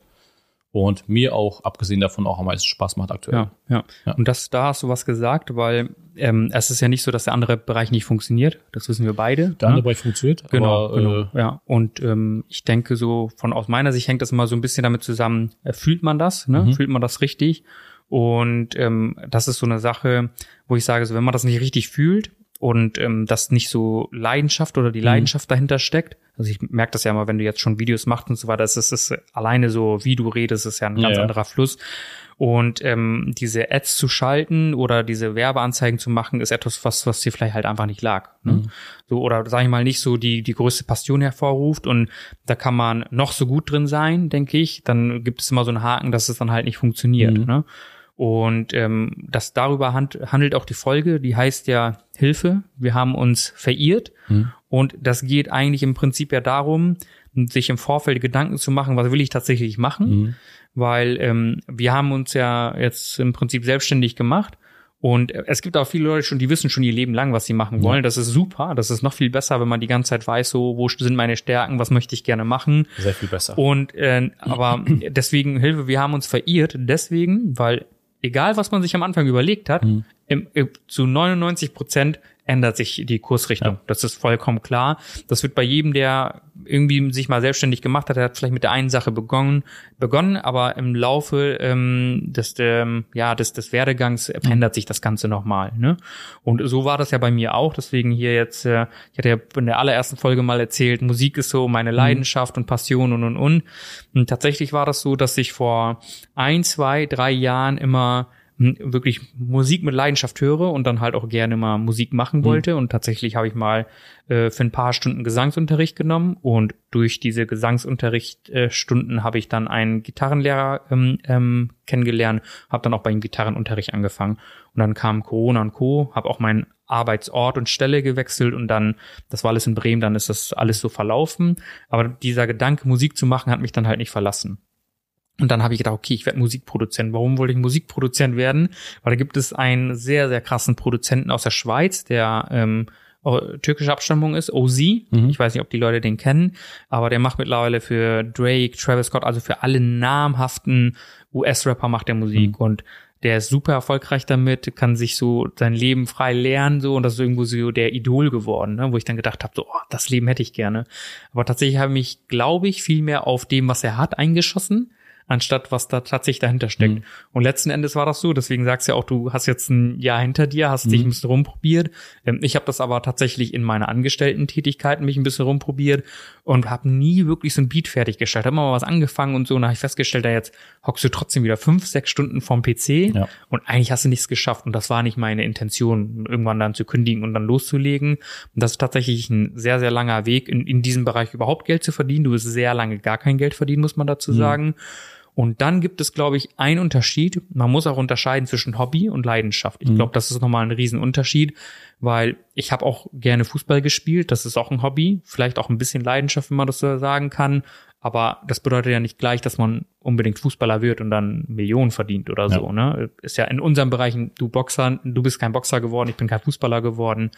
Und mir auch, abgesehen davon, auch am meisten Spaß macht aktuell. Ja, ja, Ja. Und das, da hast du was gesagt, weil ähm, es ist ja nicht so, dass der andere Bereich nicht funktioniert. Das wissen wir beide. Der andere ne? Bereich funktioniert, Genau, aber genau. Äh, ja. Und ähm, ich denke so, von aus meiner Sicht hängt das immer so ein bisschen damit zusammen, äh, fühlt man das, ne? Mhm. Fühlt man das richtig? Und ähm, das ist so eine Sache, wo ich sage, so wenn man das nicht richtig fühlt und ähm, das nicht so Leidenschaft oder die Mhm. Leidenschaft dahinter steckt, also ich merke das ja immer, wenn du jetzt schon Videos machst und so weiter, das ist, ist alleine so, wie du redest, ist ja ein ganz ja. anderer Fluss. Und ähm, diese Ads zu schalten oder diese Werbeanzeigen zu machen, ist etwas, was, was dir vielleicht halt einfach nicht lag. Ne? Mhm. So, oder sage ich mal, nicht so die, die größte Passion hervorruft und da kann man noch so gut drin sein, denke ich. Dann gibt es immer so einen Haken, dass es dann halt nicht funktioniert. Mhm. Ne? Und ähm, das darüber hand, handelt auch die Folge, die heißt ja Hilfe. Wir haben uns verirrt. Mhm. Und das geht eigentlich im Prinzip ja darum, sich im Vorfeld Gedanken zu machen, was will ich tatsächlich machen Mhm. weil ähm, wir haben uns ja jetzt im Prinzip selbstständig gemacht und es gibt auch viele Leute schon, die wissen schon ihr Leben lang, was sie machen wollen. Das ist super. Das ist noch viel besser, wenn man die ganze Zeit weiß, so wo sind meine Stärken, was möchte ich gerne machen. sehr viel besser. Und äh, aber deswegen Hilfe, wir haben uns verirrt, deswegen, weil egal was man sich am Anfang überlegt hat, Mhm. im, im, zu 99 Prozent ändert sich die Kursrichtung. Ja. Das ist vollkommen klar. Das wird bei jedem, der irgendwie sich mal selbstständig gemacht hat, der hat vielleicht mit der einen Sache begonnen, begonnen, aber im Laufe ähm, des, ähm, ja, des, des Werdegangs verändert sich das Ganze nochmal. Ne? Und so war das ja bei mir auch. Deswegen hier jetzt, äh, ich hatte ja in der allerersten Folge mal erzählt, Musik ist so meine Leidenschaft und Passion und und und. Und tatsächlich war das so, dass ich vor ein, zwei, drei Jahren immer wirklich Musik mit Leidenschaft höre und dann halt auch gerne mal Musik machen wollte. Und tatsächlich habe ich mal äh, für ein paar Stunden Gesangsunterricht genommen und durch diese Gesangsunterrichtstunden äh, habe ich dann einen Gitarrenlehrer ähm, ähm, kennengelernt, habe dann auch bei ihm Gitarrenunterricht angefangen. Und dann kam Corona und Co., habe auch meinen Arbeitsort und Stelle gewechselt und dann, das war alles in Bremen, dann ist das alles so verlaufen. Aber dieser Gedanke, Musik zu machen, hat mich dann halt nicht verlassen. Und dann habe ich gedacht, okay, ich werde Musikproduzent. Warum wollte ich Musikproduzent werden? Weil da gibt es einen sehr, sehr krassen Produzenten aus der Schweiz, der ähm, äh, türkische Abstammung ist, OZ. Mhm. Ich weiß nicht, ob die Leute den kennen, aber der macht mittlerweile für Drake, Travis Scott, also für alle namhaften US-Rapper macht der Musik und der ist super erfolgreich damit, kann sich so sein Leben frei lernen so und das ist irgendwo so der Idol geworden, ne? wo ich dann gedacht habe, so oh, das Leben hätte ich gerne. Aber tatsächlich habe ich mich, glaube ich, viel mehr auf dem, was er hat, eingeschossen, anstatt was da tatsächlich dahinter steckt. Mhm. Und letzten Endes war das so, deswegen sagst du ja auch, du hast jetzt ein Jahr hinter dir, hast dich Mhm. ein bisschen rumprobiert. Ähm, ich habe das aber tatsächlich in meiner Angestellten-Tätigkeiten mich ein bisschen rumprobiert und habe nie wirklich so ein Beat fertiggestellt. Hab immer mal was angefangen und so, und da habe ich festgestellt, da jetzt hockst du trotzdem wieder fünf, sechs Stunden vorm PC Ja. und eigentlich hast du nichts geschafft. Und das war nicht meine Intention, irgendwann dann zu kündigen und dann loszulegen. Und das ist tatsächlich ein sehr, sehr langer Weg, in, in diesem Bereich überhaupt Geld zu verdienen. Du wirst sehr lange gar kein Geld verdienen, muss man dazu sagen. Und dann gibt es, glaube ich, einen Unterschied. Man muss auch unterscheiden zwischen Hobby und Leidenschaft. Ich glaube, das ist nochmal ein Riesenunterschied, weil ich habe auch gerne Fußball gespielt. Das ist auch ein Hobby, vielleicht auch ein bisschen Leidenschaft, wenn man das so sagen kann. Aber das bedeutet ja nicht gleich, dass man unbedingt Fußballer wird und dann Millionen verdient oder Ja. so. Ne? Ist ja in unseren Bereichen, du Boxer, du bist kein Boxer geworden, ich bin kein Fußballer geworden.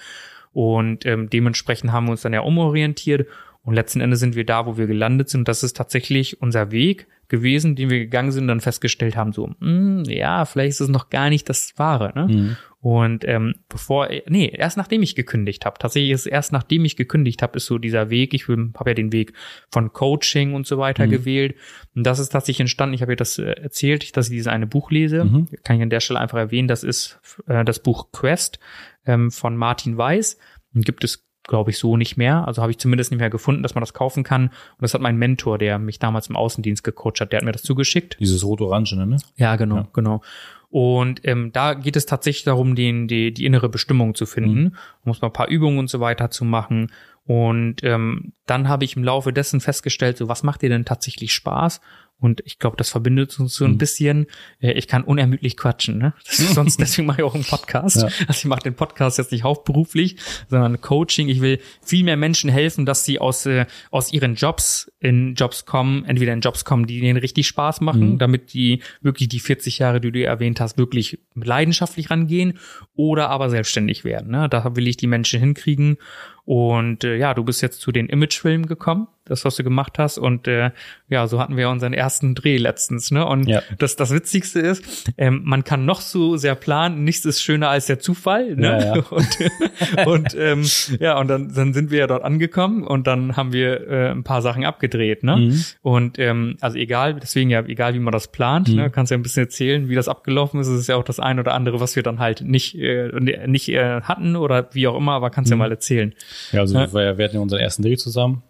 Und ähm, dementsprechend haben wir uns dann ja umorientiert. Und letzten Endes sind wir da, wo wir gelandet sind. Das ist tatsächlich unser Weg gewesen, den wir gegangen sind und dann festgestellt haben, so, hm, ja, vielleicht ist es noch gar nicht das Wahre. Ne? Mhm. Und ähm, bevor, nee, erst nachdem ich gekündigt habe, tatsächlich ist erst nachdem ich gekündigt habe, ist so dieser Weg, ich habe ja den Weg von Coaching und so weiter Mhm. gewählt. Und das ist tatsächlich entstanden, ich habe ja das äh, erzählt, dass ich dieses eine Buch lese. Mhm. Kann ich an der Stelle einfach erwähnen, das ist äh, das Buch Quest ähm, von Martin Weiß. Und gibt es glaube ich, so nicht mehr. Also habe ich zumindest nicht mehr gefunden, dass man das kaufen kann. Und das hat mein Mentor, der mich damals im Außendienst gecoacht hat, der hat mir das zugeschickt. Dieses rot-orange, ne? Ja, genau, Ja. genau. Und ähm, da geht es tatsächlich darum, den, die, die innere Bestimmung zu finden. Mhm. Man muss mal ein paar Übungen und so weiter zu machen. Und ähm, dann habe ich im Laufe dessen festgestellt, so was macht dir denn tatsächlich Spaß? Und ich glaube, das verbindet uns so ein Mhm. bisschen. Äh, Ich kann unermüdlich quatschen, ne? Sonst deswegen mache ich auch einen Podcast. Ja. Also ich mache den Podcast jetzt nicht hauptberuflich, sondern Coaching. Ich will viel mehr Menschen helfen, dass sie aus äh, aus ihren Jobs in Jobs kommen, entweder in Jobs kommen, die denen richtig Spaß machen, Mhm. damit die wirklich die 40 Jahre, die du erwähnt hast, wirklich leidenschaftlich rangehen oder aber selbstständig werden. Ne? Da will ich die Menschen hinkriegen. Und äh, ja, du bist jetzt zu den Imagefilmen gekommen, das, was du gemacht hast. Und äh, ja, so hatten wir unseren ersten Dreh letztens. Ne? Und Ja. das, das Witzigste ist, ähm, man kann noch so sehr planen, nichts ist schöner als der Zufall. Ne? Ja, ja. Und, und ähm, ja, und dann, dann sind wir ja dort angekommen und dann haben wir äh, ein paar Sachen abgedreht. Ne? Mhm. Und ähm, also egal, deswegen ja, egal wie man das plant, Mhm. ne, kannst ja ein bisschen erzählen, wie das abgelaufen ist. Es ist ja auch das ein oder andere, was wir dann halt nicht, äh, nicht äh, hatten oder wie auch immer, aber kannst ja Mhm. mal erzählen. Ja, also Ja. Wir, wir hatten ja unseren ersten Dreh zusammen.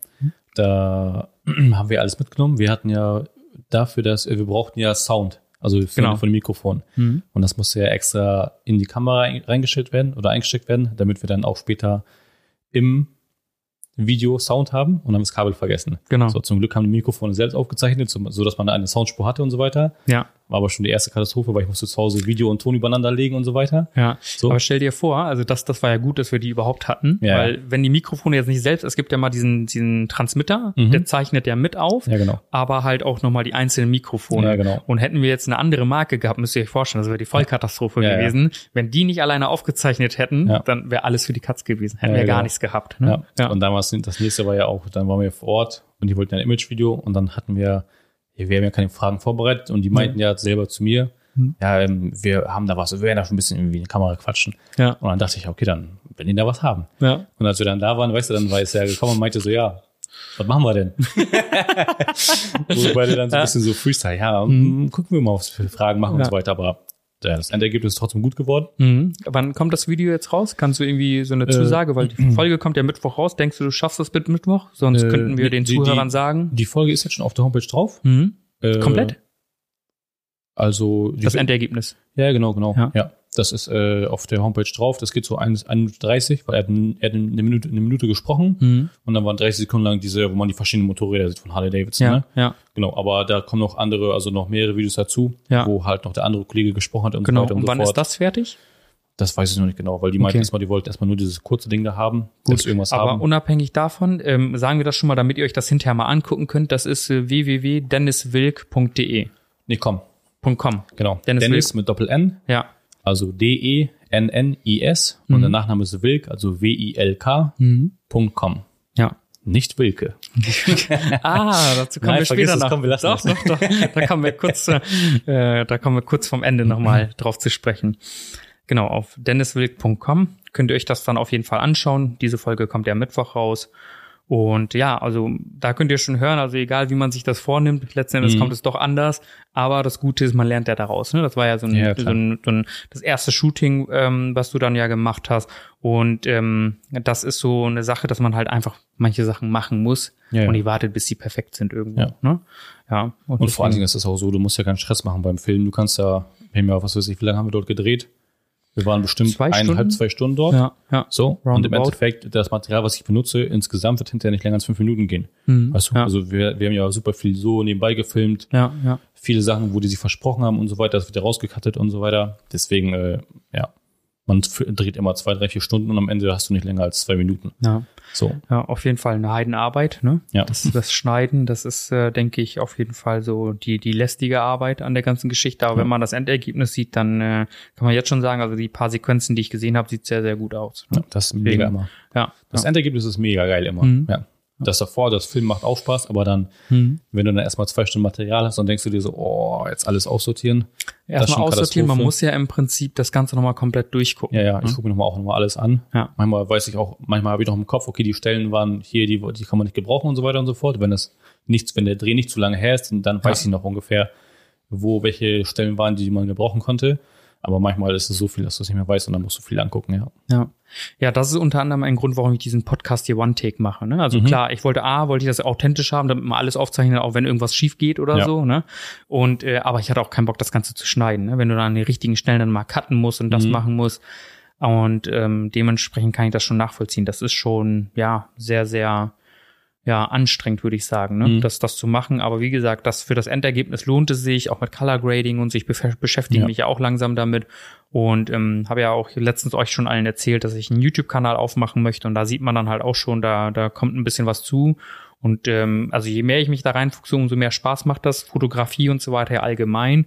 Da haben wir alles mitgenommen. Wir hatten ja dafür, dass wir brauchten ja Sound, also für, Genau. von dem Mikrofon. Und das musste ja extra in die Kamera ein- reingestellt werden oder eingesteckt werden, damit wir dann auch später im Video Sound haben und haben das Kabel vergessen. Genau. So, zum Glück haben die Mikrofone selbst aufgezeichnet, so dass man eine Soundspur hatte und so weiter. Ja, War aber schon die erste Katastrophe, weil ich musste zu Hause Video und Ton übereinander legen und so weiter. ja. So. Aber stell dir vor, also das, das war ja gut, dass wir die überhaupt hatten, Ja. weil wenn die Mikrofone jetzt nicht selbst, es gibt ja mal diesen, diesen Transmitter, Mhm. der zeichnet ja mit auf, Ja, genau. aber halt auch nochmal die einzelnen Mikrofone. Ja, genau. Und hätten wir jetzt eine andere Marke gehabt, müsst ihr euch vorstellen, das wäre die Vollkatastrophe Ja, gewesen. Wenn die nicht alleine aufgezeichnet hätten, dann wäre alles für die Katz gewesen. Hätten Ja, wir gar genau. nichts gehabt. Ne? Ja. Und damals, das nächste war ja auch, dann waren wir vor Ort und die wollten ein Imagevideo und dann hatten wir, wir haben ja keine Fragen vorbereitet und die meinten ja selber zu mir, Mhm. ja, ähm, wir haben da was, wir werden da schon ein bisschen irgendwie in die Kamera quatschen. ja. Und dann dachte ich, okay, dann, wenn die da was haben. ja. Und als wir dann da waren, weißt du, dann war es ja gekommen und meinte so, ja, was machen wir denn? Wo wir beide dann so ein bisschen so Freestyle, ja, mm, gucken wir mal, was wir für Fragen machen und Ja. so weiter, aber ja, das Endergebnis ist trotzdem gut geworden. Mhm. Wann kommt das Video jetzt raus? Kannst du irgendwie so eine Zusage, weil die Folge kommt ja Mittwoch raus. Denkst du, du schaffst das mit Mittwoch? Sonst Äh, könnten wir die- den Zuhörern die- sagen. Die Folge ist jetzt schon auf der Homepage drauf. Mhm. Äh, Komplett? Also, Das Endergebnis. Ja, genau, genau. Ja. Ja. Das ist äh, auf der Homepage drauf. Das geht so 1 1 Minute 30, weil er hat, er hat eine, Minute, eine Minute gesprochen Mhm. und dann waren 30 Sekunden lang diese, wo man die verschiedenen Motorräder sieht von Harley Davidson. Ja, Ne? ja, Genau, aber da kommen noch andere, also noch mehrere Videos dazu, Ja. wo halt noch der andere Kollege gesprochen hat und genau. so weiter und, Und wann so ist fort. das fertig? Das weiß ich noch nicht genau, weil die meinten Okay. erstmal, die wollten erstmal nur dieses kurze Ding da haben, dass wir irgendwas Aber haben. unabhängig davon, ähm, sagen wir das schon mal, damit ihr euch das hinterher mal angucken könnt. Das ist äh, www.denniswilk.de. Nee, komm, .com. genau. Dennis Dennis, mit Doppel-N, Ja. Also D-E-N-N-I-S und der Nachname ist Wilk, also W-I-L-K, Punkt .com. Ja. Nicht Wilke. Ah, dazu kommen Nein, wir später es, noch. komm, wir lassen doch, doch, doch. Da kommen wir kurz, äh, da kommen wir kurz vom Ende nochmal drauf zu sprechen. Genau, auf denniswilk.com könnt ihr euch das dann auf jeden Fall anschauen. Diese Folge kommt ja Mittwoch raus. Und ja, also da könnt ihr schon hören, also egal wie man sich das vornimmt, letzten Endes Mhm. kommt es doch anders. Aber das Gute ist, man lernt ja daraus. Ne? Das war ja so ein, Ja, so ein, so ein das erste Shooting, ähm, was du dann ja gemacht hast. Und ähm, das ist so eine Sache, dass man halt einfach manche Sachen machen muss Ja, ja. und die wartet, bis sie perfekt sind irgendwo. Ja. Ne? ja Und vor allen Dingen ist es auch so, du musst ja keinen Stress machen beim Film. Du kannst ja, wir haben ja, was weiß ich, wie lange haben wir dort gedreht? Wir waren bestimmt Zwei eineinhalb, Stunden? zwei Stunden dort. ja, ja. So. Und im. Endeffekt, das Material, was ich benutze, insgesamt wird hinterher nicht länger als fünf Minuten gehen. Mhm. Weißt du? ja. Also wir, wir haben ja super viel so nebenbei gefilmt. ja, ja. Viele Sachen, wo die sich versprochen haben und so weiter, das wird ja rausgekattet und so weiter. Deswegen, äh, ja, man dreht immer zwei, drei, vier Stunden und am Ende hast du nicht länger als zwei Minuten. ja. So. Ja, auf jeden Fall eine Heidenarbeit, ne? Ja. Das, das Schneiden, das ist, äh, denke ich, auf jeden Fall so die, die lästige Arbeit an der ganzen Geschichte. Aber Ja. wenn man das Endergebnis sieht, dann äh, kann man jetzt schon sagen, also die paar Sequenzen, die ich gesehen habe, sieht sehr, sehr gut aus. Ja, Ne? das ist mega immer. Ja. Das ja. Endergebnis ist mega geil immer. Mhm. Ja. Das davor, das Film macht auch Spaß, aber dann, Mhm. wenn du dann erstmal zwei Stunden Material hast, dann denkst du dir so, oh, jetzt alles aussortieren. Erstmal aussortieren, man muss ja im Prinzip das Ganze nochmal komplett durchgucken. Ja, ja, ich ne? gucke mir nochmal auch nochmal alles an. Ja. Manchmal weiß ich auch, manchmal habe ich noch im Kopf, okay, die Stellen waren hier, die, die kann man nicht gebrauchen und so weiter und so fort. Wenn das nichts, wenn der Dreh nicht zu lange her ist, dann weiß Ja. ich noch ungefähr, wo welche Stellen waren, die man gebrauchen konnte. Aber manchmal ist es so viel, dass du es nicht mehr weißt und dann musst du viel angucken, ja. Ja. Ja, das ist unter anderem ein Grund, warum ich diesen Podcast hier One-Take mache. Ne? Also Mhm. klar, ich wollte A, wollte ich das authentisch haben, damit man alles aufzeichnet, auch wenn irgendwas schief geht oder Ja. so. Ne? Und äh, aber ich hatte auch keinen Bock, das Ganze zu schneiden. Ne? Wenn du dann an den richtigen Stellen dann mal cutten musst und das Mhm. machen musst. Und ähm, dementsprechend kann ich das schon nachvollziehen. Das ist schon ja sehr, sehr ja, anstrengend, würde ich sagen, ne? Mhm. das, das zu machen. Aber wie gesagt, das für das Endergebnis lohnt es sich, auch mit Color Grading und so. ich befe- beschäftige Ja. mich ja auch langsam damit. Und ähm, habe ja auch letztens euch schon allen erzählt, dass ich einen YouTube-Kanal aufmachen möchte. Und da sieht man dann halt auch schon, da, da kommt ein bisschen was zu. Und ähm, also je mehr ich mich da reinfuchse, umso mehr Spaß macht das, Fotografie und so weiter ja allgemein.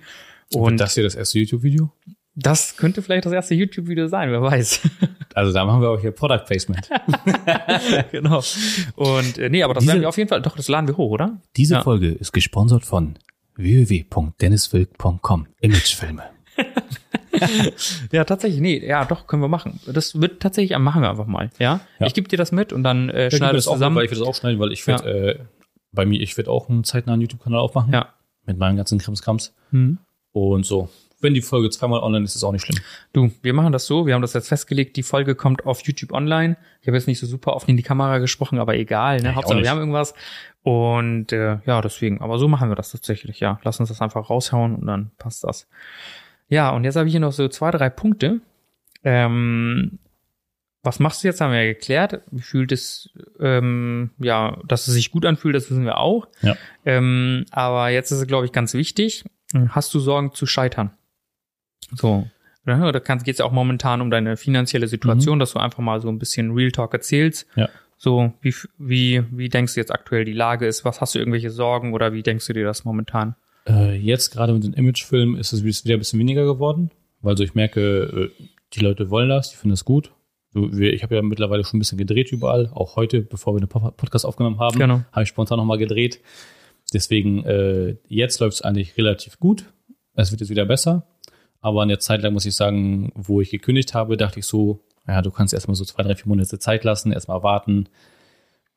Und Und das hier das erste YouTube-Video? Das könnte vielleicht das erste YouTube-Video sein, wer weiß. Also da machen wir auch hier Product Placement. genau. Und äh, nee, aber das Diese- werden wir auf jeden Fall, doch, das laden wir hoch, oder? Diese Ja. Folge ist gesponsert von www.denniswilk.com Imagefilme. Ja, tatsächlich, nee, ja, doch, können wir machen. Das wird tatsächlich, äh, machen wir einfach mal, ja? Ja. Ich gebe dir das mit und dann äh, Ich schneide das zusammen. weil ich werde das auch schneiden, weil ich werde äh, bei mir, ich werde auch einen zeitnahen YouTube-Kanal aufmachen. Ja. Mit meinen ganzen Krimskrams. Mhm. Und so. Wenn die Folge zweimal online ist, ist es auch nicht schlimm. Du, wir machen das so, wir haben das jetzt festgelegt, die Folge kommt auf YouTube online. Ich habe jetzt nicht so super oft in die Kamera gesprochen, aber egal, ne? Auch Hauptsache wir haben irgendwas. Und äh, ja, deswegen, aber so machen wir das tatsächlich, ja. Lass uns das einfach raushauen und dann passt das. Ja, und jetzt habe ich hier noch so zwei, drei Punkte. Ähm, was machst du jetzt, haben wir ja geklärt. Wie fühlt es, ähm, ja, dass es sich gut anfühlt, das wissen wir auch. Ja. Ähm, aber jetzt ist es, glaube ich, ganz wichtig. Hast du Sorgen zu scheitern? So. Ja, da geht es ja auch momentan um deine finanzielle Situation, dass du einfach mal so ein bisschen Real Talk erzählst. Ja. So, wie, wie, wie denkst du jetzt aktuell die Lage ist? Was hast du irgendwelche Sorgen oder wie denkst du dir das momentan? Äh, jetzt gerade mit den Imagefilmen ist es wieder ein bisschen weniger geworden, weil so ich merke, äh, die Leute wollen das, die finden es gut. Ich habe ja mittlerweile schon ein bisschen gedreht überall, auch heute, bevor wir den Po- Podcast aufgenommen haben, Genau. habe ich spontan nochmal gedreht. Deswegen, äh, jetzt läuft es eigentlich relativ gut. Es wird jetzt wieder besser. Aber in der Zeit lang muss ich sagen, wo ich gekündigt habe, dachte ich so, ja, du kannst erstmal so zwei, drei, vier Monate Zeit lassen, erstmal warten.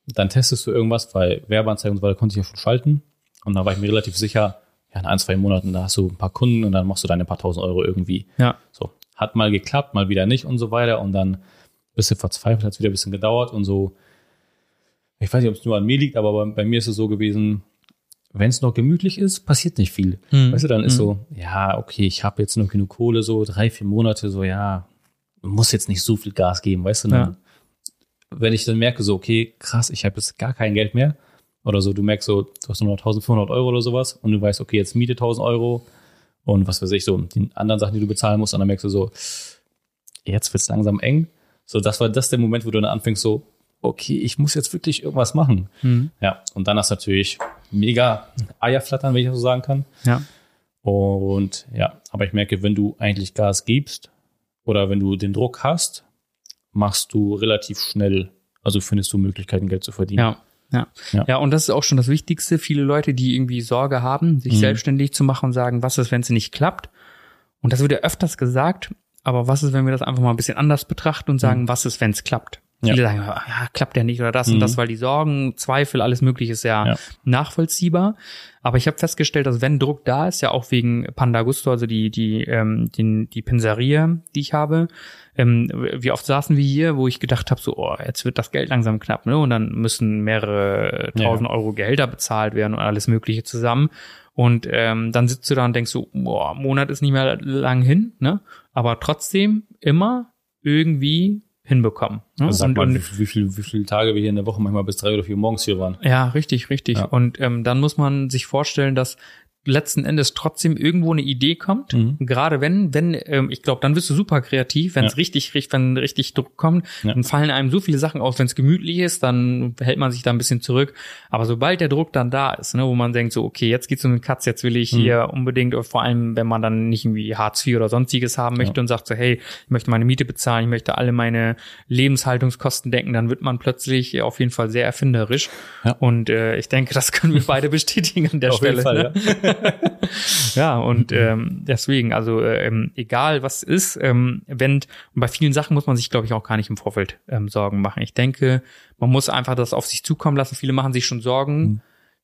Dann testest du irgendwas, weil Werbeanzeigen und so weiter konnte ich ja schon schalten. Und dann war ich mir relativ sicher, ja, in ein, zwei Monaten, da hast du ein paar Kunden und dann machst du deine paar tausend Euro irgendwie. Ja. So. Hat mal geklappt, mal wieder nicht und so weiter. Und dann bist du verzweifelt, hat es wieder ein bisschen gedauert und so. Ich weiß nicht, ob es nur an mir liegt, aber bei, bei mir ist es so gewesen, wenn es noch gemütlich ist, passiert nicht viel. Mhm. Weißt du, dann ist Mhm. so, ja, okay, ich habe jetzt noch genug Kohle, so drei, vier Monate, so, ja, muss jetzt nicht so viel Gas geben, weißt du? Dann, Wenn ich dann merke, so, okay, krass, ich habe jetzt gar kein Geld mehr, oder so, du merkst so, du hast nur noch 1500 Euro oder sowas und du weißt, okay, jetzt Miete 1000 Euro und was weiß ich, so, die anderen Sachen, die du bezahlen musst, und dann merkst du so, jetzt wird's langsam eng. So, das war das der Moment, wo du dann anfängst, so, okay, ich muss jetzt wirklich irgendwas machen. Mhm. Ja, und dann hast du natürlich mega Eierflattern, wenn ich das so sagen kann. Ja. Und ja, aber ich merke, wenn du eigentlich Gas gibst oder wenn du den Druck hast, machst du relativ schnell, also findest du Möglichkeiten, Geld zu verdienen. Ja. Ja. Ja. ja, und das ist auch schon das Wichtigste. Viele Leute, die irgendwie Sorge haben, sich Mhm. selbstständig zu machen und sagen, was ist, wenn es nicht klappt? Und das wird ja öfters gesagt, aber was ist, wenn wir das einfach mal ein bisschen anders betrachten und sagen, was ist, wenn es klappt? Viele ja. sagen, ja, klappt ja nicht oder das mhm. und das, weil die Sorgen, Zweifel, alles mögliche ist ja, ja. nachvollziehbar. Aber ich habe festgestellt, dass wenn Druck da ist, ja auch wegen Pandagusto, also die die ähm, die, die Pinserie, die ich habe, ähm, wie oft saßen wir hier, wo ich gedacht habe, so, oh, jetzt wird das Geld langsam knapp, ne? Und dann müssen mehrere tausend ja. Euro Gehälter bezahlt werden und alles Mögliche zusammen. Und ähm, dann sitzt du da und denkst so, boah, Monat ist nicht mehr lang hin, ne? Aber trotzdem immer irgendwie hinbekommen. Ne? Also und, mal, und, wie, wie, viel, wie viele Tage wir hier in der Woche manchmal bis drei oder vier morgens hier waren. Ja, richtig, richtig. Ja. Und ähm, dann muss man sich vorstellen, dass letzten Endes trotzdem irgendwo eine Idee kommt. Mhm. Gerade wenn, wenn, ähm, ich glaube, dann wirst du super kreativ, wenn es ja. richtig, wenn richtig Druck kommt, ja. dann fallen einem so viele Sachen auf. Wenn es gemütlich ist, dann hält man sich da ein bisschen zurück. Aber sobald der Druck dann da ist, ne, wo man denkt so, okay, jetzt geht's um den Katz, jetzt will ich mhm. hier unbedingt, vor allem wenn man dann nicht irgendwie Hartz IV oder sonstiges haben möchte ja. und sagt so, hey, ich möchte meine Miete bezahlen, ich möchte alle meine Lebenshaltungskosten decken, dann wird man plötzlich auf jeden Fall sehr erfinderisch. Und äh, ich denke, das können wir beide bestätigen an der auf Stelle. Fall, ne? ja. Ja, und ähm, deswegen, also ähm, egal was ist, ähm, wenn, und bei vielen Sachen muss man sich, glaube ich, auch gar nicht im Vorfeld ähm, Sorgen machen. Ich denke, man muss einfach das auf sich zukommen lassen. Viele machen sich schon Sorgen. Mhm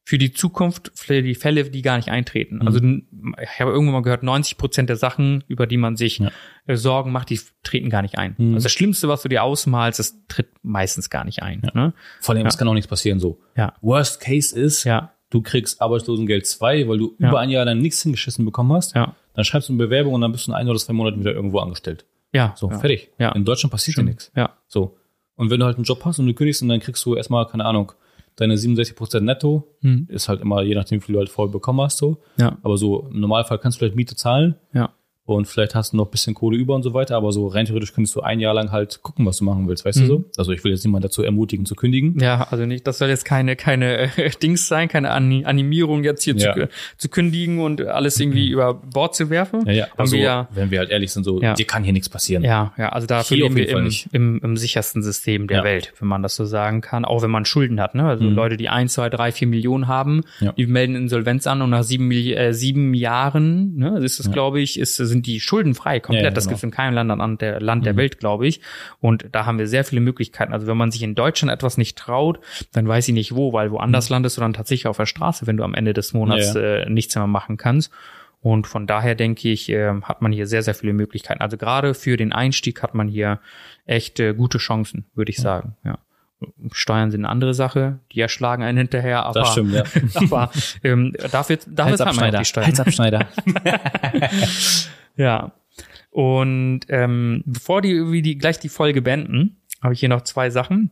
für die Zukunft, für die Fälle, die gar nicht eintreten. Mhm. Also ich habe irgendwann mal gehört, 90 Prozent der Sachen, über die man sich ja. äh, Sorgen macht, die treten gar nicht ein. Mhm. Also das Schlimmste, was du dir ausmalst, das tritt meistens gar nicht ein. Ja. Ne? Vor allem, ja. es kann auch nichts passieren so. Ja. Worst Case ist, ja du kriegst Arbeitslosengeld 2, weil du ja. über ein Jahr dann nichts hingeschissen bekommen hast. Ja. Dann schreibst du eine Bewerbung und dann bist du in ein oder zwei Monaten wieder irgendwo angestellt. Ja. So, ja. fertig. Ja. In Deutschland passiert dir nichts. Ja. So. Und wenn du halt einen Job hast und du kündigst und dann kriegst du erstmal, keine Ahnung, deine 67 Prozent netto, hm. ist halt immer, je nachdem, wie viel du halt vorher bekommen hast, so. Ja. Aber so, im Normalfall kannst du vielleicht Miete zahlen. Ja und vielleicht hast du noch ein bisschen Kohle über und so weiter, aber so rein theoretisch könntest du ein Jahr lang halt gucken, was du machen willst, weißt mhm. du so? Also ich will jetzt niemand dazu ermutigen zu kündigen. Ja, also nicht, das soll jetzt keine keine äh, Dings sein, keine Animierung jetzt hier ja. zu, zu kündigen und alles irgendwie mhm. über Bord zu werfen. Ja, ja, aber so, ja, wenn wir halt ehrlich sind, so, ja. dir kann hier nichts passieren. Ja, ja, also da leben wir im, im, im, sichersten System der ja. Welt, wenn man das so sagen kann, auch wenn man Schulden hat, ne? Also mhm. Leute, die ein, zwei, drei, vier Millionen haben, die melden Insolvenz an und nach sieben, äh, sieben Jahren, ne, ist das, glaube ich, ist, sind die schuldenfrei frei, komplett. Ja, genau. Das gibt es in keinem Land, an der, Land mhm. der Welt, glaube ich. Und da haben wir sehr viele Möglichkeiten. Also wenn man sich in Deutschland etwas nicht traut, dann weiß ich nicht wo, weil woanders mhm. landest du dann tatsächlich auf der Straße, wenn du am Ende des Monats ja, ja. Äh, nichts mehr machen kannst. Und von daher denke ich, äh, hat man hier sehr, sehr viele Möglichkeiten. Also gerade für den Einstieg hat man hier echt äh, gute Chancen, würde ich sagen. Ja. Steuern sind eine andere Sache, die erschlagen einen hinterher, aber, das stimmt, ja. aber ähm, dafür, dafür zahlt man die Steuern. Halsabschneider. ja. Und ähm, bevor die, wie die gleich die Folge beenden, habe ich hier noch zwei Sachen.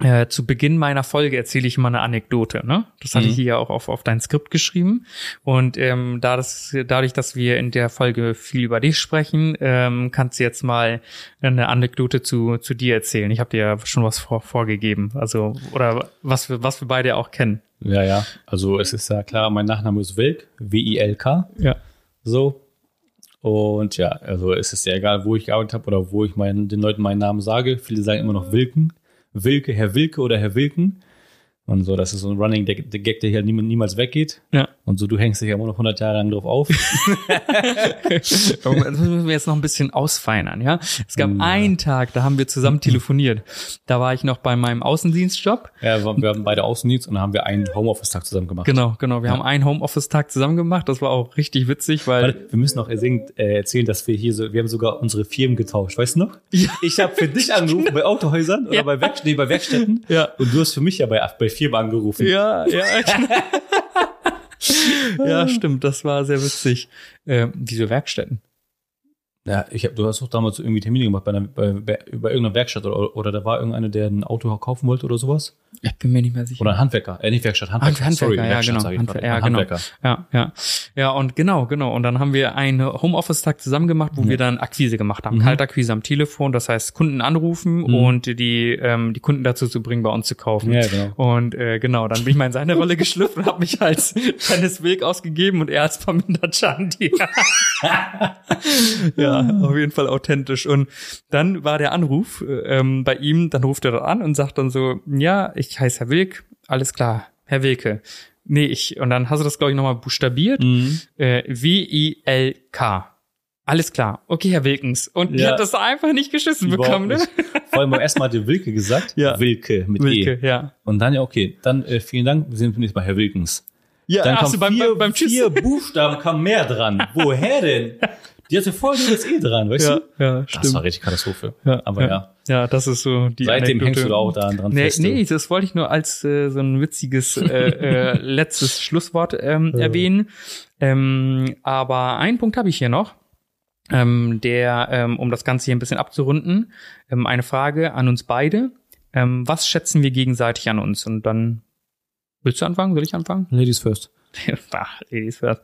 Äh, zu Beginn meiner Folge erzähle ich mal eine Anekdote. Ne? Das hatte mhm. ich hier auch auf, auf dein Skript geschrieben. Und ähm, da das, dadurch, dass wir in der Folge viel über dich sprechen, ähm, kannst du jetzt mal eine Anekdote zu, zu dir erzählen. Ich habe dir ja schon was vor, vorgegeben. Also, oder was wir, was wir beide auch kennen. Ja, ja. Also es ist ja klar, mein Nachname ist Wilk, W-I-L-K. Ja. So, und ja, also es ist ja egal, wo ich gearbeitet habe oder wo ich meinen, den Leuten meinen Namen sage. Viele sagen immer noch Wilken. Wilke, Herr Wilke oder Herr Wilken. Und so, das ist so ein Running Gag, der hier niemals weggeht. Ja. Und so, du hängst dich ja immer noch 100 Jahre lang drauf auf. das müssen wir jetzt noch ein bisschen ausfeinern, ja. Es gab ja. einen Tag, da haben wir zusammen telefoniert. Da war ich noch bei meinem Außendienstjob. Ja, wir haben beide Außendienst und dann haben wir einen Homeoffice-Tag zusammen gemacht. Genau, genau. Wir ja. haben einen Homeoffice-Tag zusammen gemacht. Das war auch richtig witzig, weil... Warte, wir müssen noch erzählen, dass wir hier so, wir haben sogar unsere Firmen getauscht, weißt du noch? Ja. Ich habe für dich angerufen bei Autohäusern oder bei, Werk nee, bei Werkstätten. Ja. Und du hast für mich ja bei, bei Firma angerufen. Ja, ja. ja, stimmt, das war sehr witzig. Äh, wieso Werkstätten? Ja, ich hab, du hast doch damals irgendwie Termine gemacht bei, einer, bei, bei, bei irgendeiner Werkstatt oder, oder da war irgendeiner, der ein Auto kaufen wollte oder sowas. Ich bin mir nicht mehr sicher. Oder ein Handwerker, äh, nicht Werkstatt, Handwerker. Handwerker, Sorry, ja, Werkstatt, genau. Handwer ja, genau. Ja, ja. Ja, und genau, genau. Und dann haben wir einen Homeoffice-Tag zusammen gemacht, wo ja. wir dann Akquise gemacht haben. Mhm. Kaltakquise am Telefon, das heißt Kunden anrufen mhm. und die, ähm, die Kunden dazu zu bringen, bei uns zu kaufen. Ja, genau. Und äh, genau, dann bin ich mal in seine Rolle geschlüpft und habe mich als Dennis Wilk ausgegeben und er als Paminda Chandi. ja, auf jeden Fall authentisch. Und dann war der Anruf ähm, bei ihm, dann ruft er dann an und sagt dann so, ja, ich heiße Herr Wilk, alles klar, Herr Wilke. Nee, ich, und dann hast du das, glaube ich, nochmal buchstabiert. Mhm. Äh, W-I-L-K. alles klar. Okay, Herr Wilkens. Und die Ja. hat das einfach nicht geschissen Überhaupt bekommen, ne? Vor allem erstmal hat der Wilke gesagt. Ja. Wilke mit Wilke, E. ja. Und dann ja, okay, dann äh, vielen Dank, wir sind nächstes Mal Herr Wilkens. Ja, Dann ach kam so, beim, vier, beim, beim Tschüss. vier Buchstaben kam mehr dran. Woher denn? Die hatte voll das E dran, weißt Ja, du? ja, Das stimmt. war richtig Katastrophe. Ja, Aber ja, Ja, das ist so die seitdem Anekdote. hängst du da auch da dran Nee, fest. nee, das wollte ich nur als äh, so ein witziges äh, äh, letztes Schlusswort ähm, erwähnen. Ähm, aber einen Punkt habe ich hier noch, ähm, der, ähm, um das Ganze hier ein bisschen abzurunden, ähm, eine Frage an uns beide. Ähm, was schätzen wir gegenseitig an uns? Und dann willst du anfangen? Soll ich anfangen? Ladies first. Ach, Ladies first.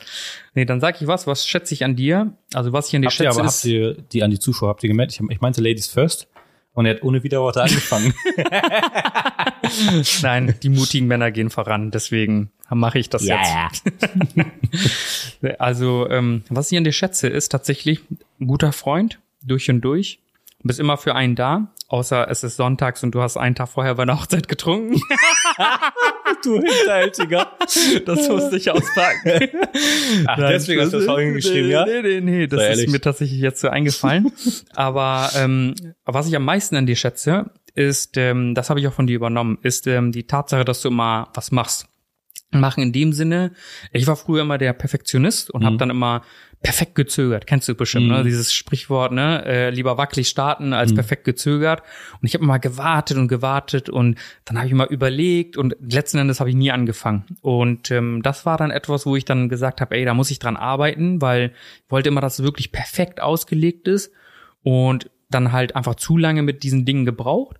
Nee, dann sag ich was. Was schätze ich an dir? Also was ich an dir Habt ihr, schätze aber ist, habt ihr die an die Zuschauer, habt ihr gemerkt? Ich, ich meinte Ladies first und er hat ohne Widerworte angefangen. Nein, die mutigen Männer gehen voran, deswegen mache ich das jetzt. Also, ähm, was ich an dir schätze, ist tatsächlich ein guter Freund, durch und durch. Du bist immer für einen da, außer es ist sonntags und du hast einen Tag vorher bei der Hochzeit getrunken. du Hinterhältiger. Das musste ich auspacken. Ach, Nein, deswegen hast du das vorhin geschrieben, nee, ja? Nee, nee, nee, das Sei ist ehrlich. mir tatsächlich jetzt so eingefallen. Aber ähm, was ich am meisten an dir schätze, ist, ähm, das habe ich auch von dir übernommen, ist ähm, die Tatsache, dass du immer was machst. Machen in dem Sinne, ich war früher immer der Perfektionist und habe dann immer perfekt gezögert. Kennst du bestimmt, ne? Mhm. Dieses Sprichwort, ne? Äh, lieber wackelig starten als perfekt gezögert. Und ich habe immer gewartet und gewartet und dann habe ich mal überlegt und letzten Endes habe ich nie angefangen. Und ähm, das war dann etwas, wo ich dann gesagt habe, ey, da muss ich dran arbeiten, weil ich wollte immer, dass es wirklich perfekt ausgelegt ist und dann halt einfach zu lange mit diesen Dingen gebraucht.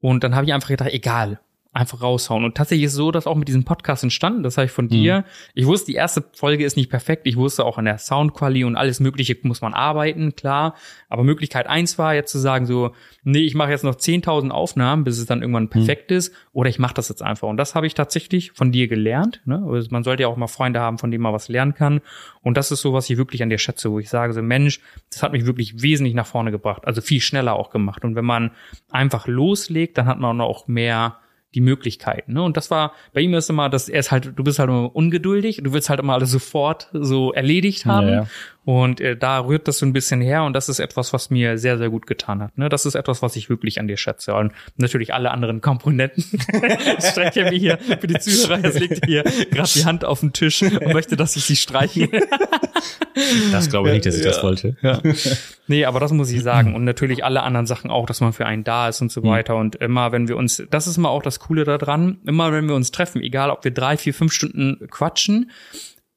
Und dann habe ich einfach gedacht, egal, einfach raushauen. Und tatsächlich ist es so, dass auch mit diesem Podcast entstanden, das habe ich von dir. Ich wusste, die erste Folge ist nicht perfekt. Ich wusste auch an der Soundqualität und alles Mögliche muss man arbeiten, klar. Aber Möglichkeit eins war jetzt zu sagen so, nee, ich mache jetzt noch 10.000 Aufnahmen, bis es dann irgendwann perfekt ist. Oder ich mache das jetzt einfach. Und das habe ich tatsächlich von dir gelernt. Ne? Also man sollte ja auch mal Freunde haben, von denen man was lernen kann. Und das ist so, was ich wirklich an dir schätze, wo ich sage so, Mensch, das hat mich wirklich wesentlich nach vorne gebracht. Also viel schneller auch gemacht. Und wenn man einfach loslegt, dann hat man auch mehr die Möglichkeiten. Ne? Und das war, bei ihm ist immer, dass er ist halt, du bist halt immer ungeduldig, du willst halt immer alles sofort so erledigt haben. Ja, ja. Und äh, da rührt das so ein bisschen her und das ist etwas, was mir sehr, sehr gut getan hat. Ne? Das ist etwas, was ich wirklich an dir schätze. Und natürlich alle anderen Komponenten. ich strecke mir hier für die Zuhörer, jetzt legt hier gerade die Hand auf den Tisch und möchte, dass ich sie streiche. das glaube ich nicht, dass ich das wollte. Ja. Nee, aber das muss ich sagen. Und natürlich alle anderen Sachen auch, dass man für einen da ist und so weiter. Und immer, wenn wir uns, das ist immer auch das Coole daran, immer wenn wir uns treffen, egal ob wir drei, vier, fünf Stunden quatschen,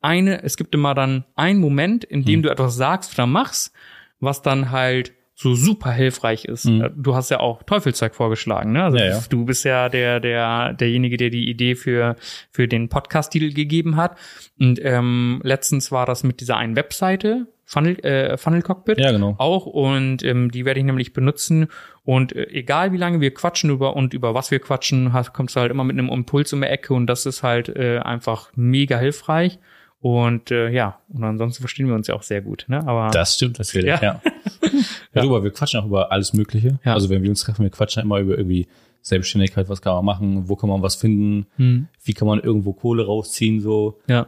eine, es gibt immer dann einen Moment, in dem du etwas sagst oder machst, was dann halt so super hilfreich ist. Du hast ja auch Teufelszeug vorgeschlagen, ne? Also Ja, ja. du bist ja der, der, derjenige, der die Idee für, für den Podcast-Titel gegeben hat. Und ähm, letztens war das mit dieser einen Webseite, Funnel, äh, Funnel Cockpit. Ja, genau. Auch und ähm, die werde ich nämlich benutzen. Und äh, egal wie lange wir quatschen über und über was wir quatschen, hast, kommst du halt immer mit einem Impuls um die Ecke und das ist halt äh, einfach mega hilfreich. Und äh, ja, und ansonsten verstehen wir uns ja auch sehr gut. Ne? Aber Das stimmt natürlich, Ja. ja. ja. Darüber, wir quatschen auch über alles Mögliche. Ja. Also wenn wir uns treffen, wir quatschen immer über irgendwie Selbstständigkeit, was kann man machen, wo kann man was finden, hm, wie kann man irgendwo Kohle rausziehen, so. ja,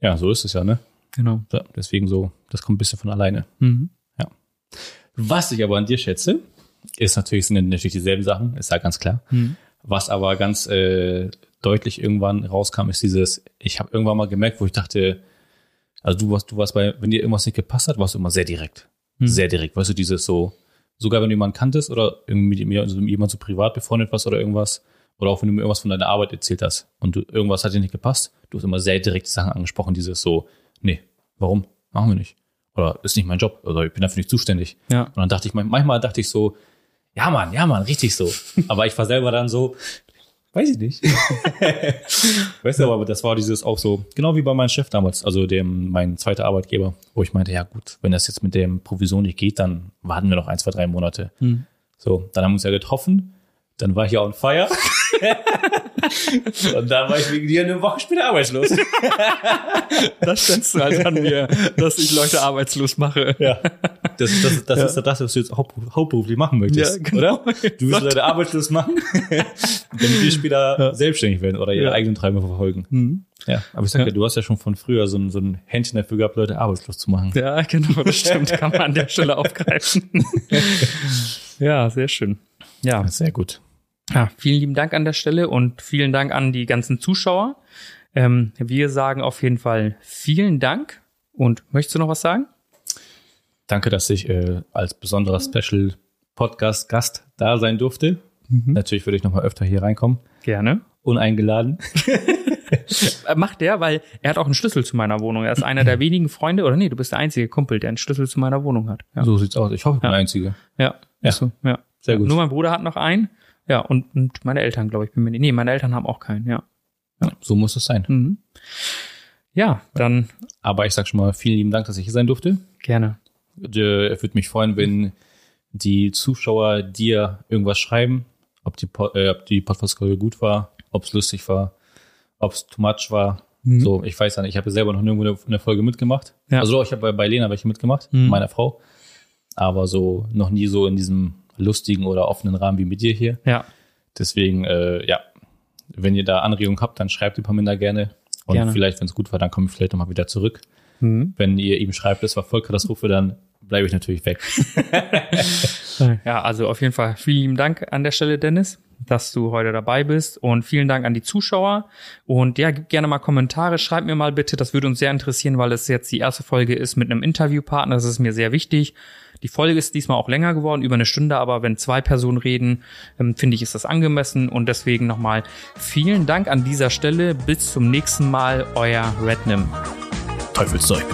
Ja, so ist es ja, ne? genau. Ja, deswegen so, das kommt ein bisschen von alleine. Mhm. Was ich aber an dir schätze, ist natürlich, sind natürlich dieselben Sachen, ist ja ganz klar. Mhm. Was aber ganz äh, deutlich irgendwann rauskam, ist dieses, ich habe irgendwann mal gemerkt, wo ich dachte, also du warst, du warst bei, wenn dir irgendwas nicht gepasst hat, warst du immer sehr direkt. Mhm. Sehr direkt. Weißt du, dieses so, sogar wenn du jemanden kanntest oder irgendwie mit also jemand so privat befreundet warst oder irgendwas, oder auch wenn du mir irgendwas von deiner Arbeit erzählt hast und du, irgendwas hat dir nicht gepasst, du hast immer sehr direkt die Sachen angesprochen, dieses so, nee, warum? Machen wir nicht. Oder ist nicht mein Job, oder ich bin dafür nicht zuständig. Ja. Und dann dachte ich, manchmal dachte ich so, ja Mann, ja Mann, richtig so. Aber ich war selber dann so, weiß ich nicht. weißt du, aber das war dieses auch so, genau wie bei meinem Chef damals, also dem, mein zweiter Arbeitgeber, wo ich meinte, ja gut, wenn das jetzt mit dem Provision nicht geht, dann warten wir noch ein, zwei, drei Monate. Hm. So, dann haben wir uns ja getroffen, dann war ich ja on fire. Und da war ich wegen dir eine Woche später arbeitslos. Das stellst du halt an mir, dass ich Leute arbeitslos mache. Ja. Das, das, das ist das, was du jetzt haupt, hauptberuflich machen möchtest, Ja, genau. oder? Du willst Leute arbeitslos machen, damit die später selbstständig werden oder ihre Ja. eigenen Träume verfolgen. Mhm. Ja, aber ich sag ja. Ja. du hast ja schon von früher so ein, so ein Händchen dafür gehabt, Leute arbeitslos zu machen. Ja, genau, das stimmt. Kann man an der Stelle aufgreifen. ja, sehr schön. Ja, Sehr gut. Ja, vielen lieben Dank an der Stelle und vielen Dank an die ganzen Zuschauer. Ähm, wir sagen auf jeden Fall vielen Dank. Und möchtest du noch was sagen? Danke, dass ich äh, als besonderer Special Podcast Gast da sein durfte. Natürlich würde ich noch mal öfter hier reinkommen. Gerne. Uneingeladen. Macht der, weil er hat auch einen Schlüssel zu meiner Wohnung. Er ist einer der wenigen Freunde, oder nee, du bist der einzige Kumpel, der einen Schlüssel zu meiner Wohnung hat. Ja, So sieht's aus. Ich hoffe, ich bin Ja. der Einzige. ja. Ja. So, ja. Sehr gut. Nur mein Bruder hat noch einen. Ja, und, und meine Eltern, glaube ich, bin mir nicht. Nee, meine Eltern haben auch keinen, ja. So muss es sein. Mhm. Ja, dann Aber ich sag schon mal vielen lieben Dank, dass ich hier sein durfte. gerne. Äh, Es würde mich freuen, wenn die Zuschauer dir irgendwas schreiben, ob die, äh, ob die Podcast-Folge gut war, ob es lustig war, ob es too much war. Mhm. So, ich weiß ja nicht, ich habe ja selber noch nirgendwo eine, Folge mitgemacht. Ja. Also ich habe bei, bei Lena welche mitgemacht, Mhm. meiner Frau. Aber so noch nie so in diesem lustigen oder offenen Rahmen wie mit dir hier. Ja, Deswegen, äh, ja, wenn ihr da Anregungen habt, dann schreibt die Paminda gerne. Und Gerne. vielleicht, wenn es gut war, dann komme ich vielleicht nochmal wieder zurück. mhm. Wenn ihr ihm schreibt, es war Vollkatastrophe, dann bleibe ich natürlich weg. Ja, also auf jeden Fall vielen lieben Dank an der Stelle, Dennis, dass du heute dabei bist und vielen Dank an die Zuschauer und ja, gib gerne mal Kommentare, schreib mir mal bitte, das würde uns sehr interessieren, weil es jetzt die erste Folge ist mit einem Interviewpartner, das ist mir sehr wichtig. Die Folge ist diesmal auch länger geworden, über eine Stunde, aber wenn zwei Personen reden, ähm, finde ich, ist das angemessen und deswegen nochmal vielen Dank an dieser Stelle. Bis zum nächsten Mal, euer Rednam. Teufelszeug.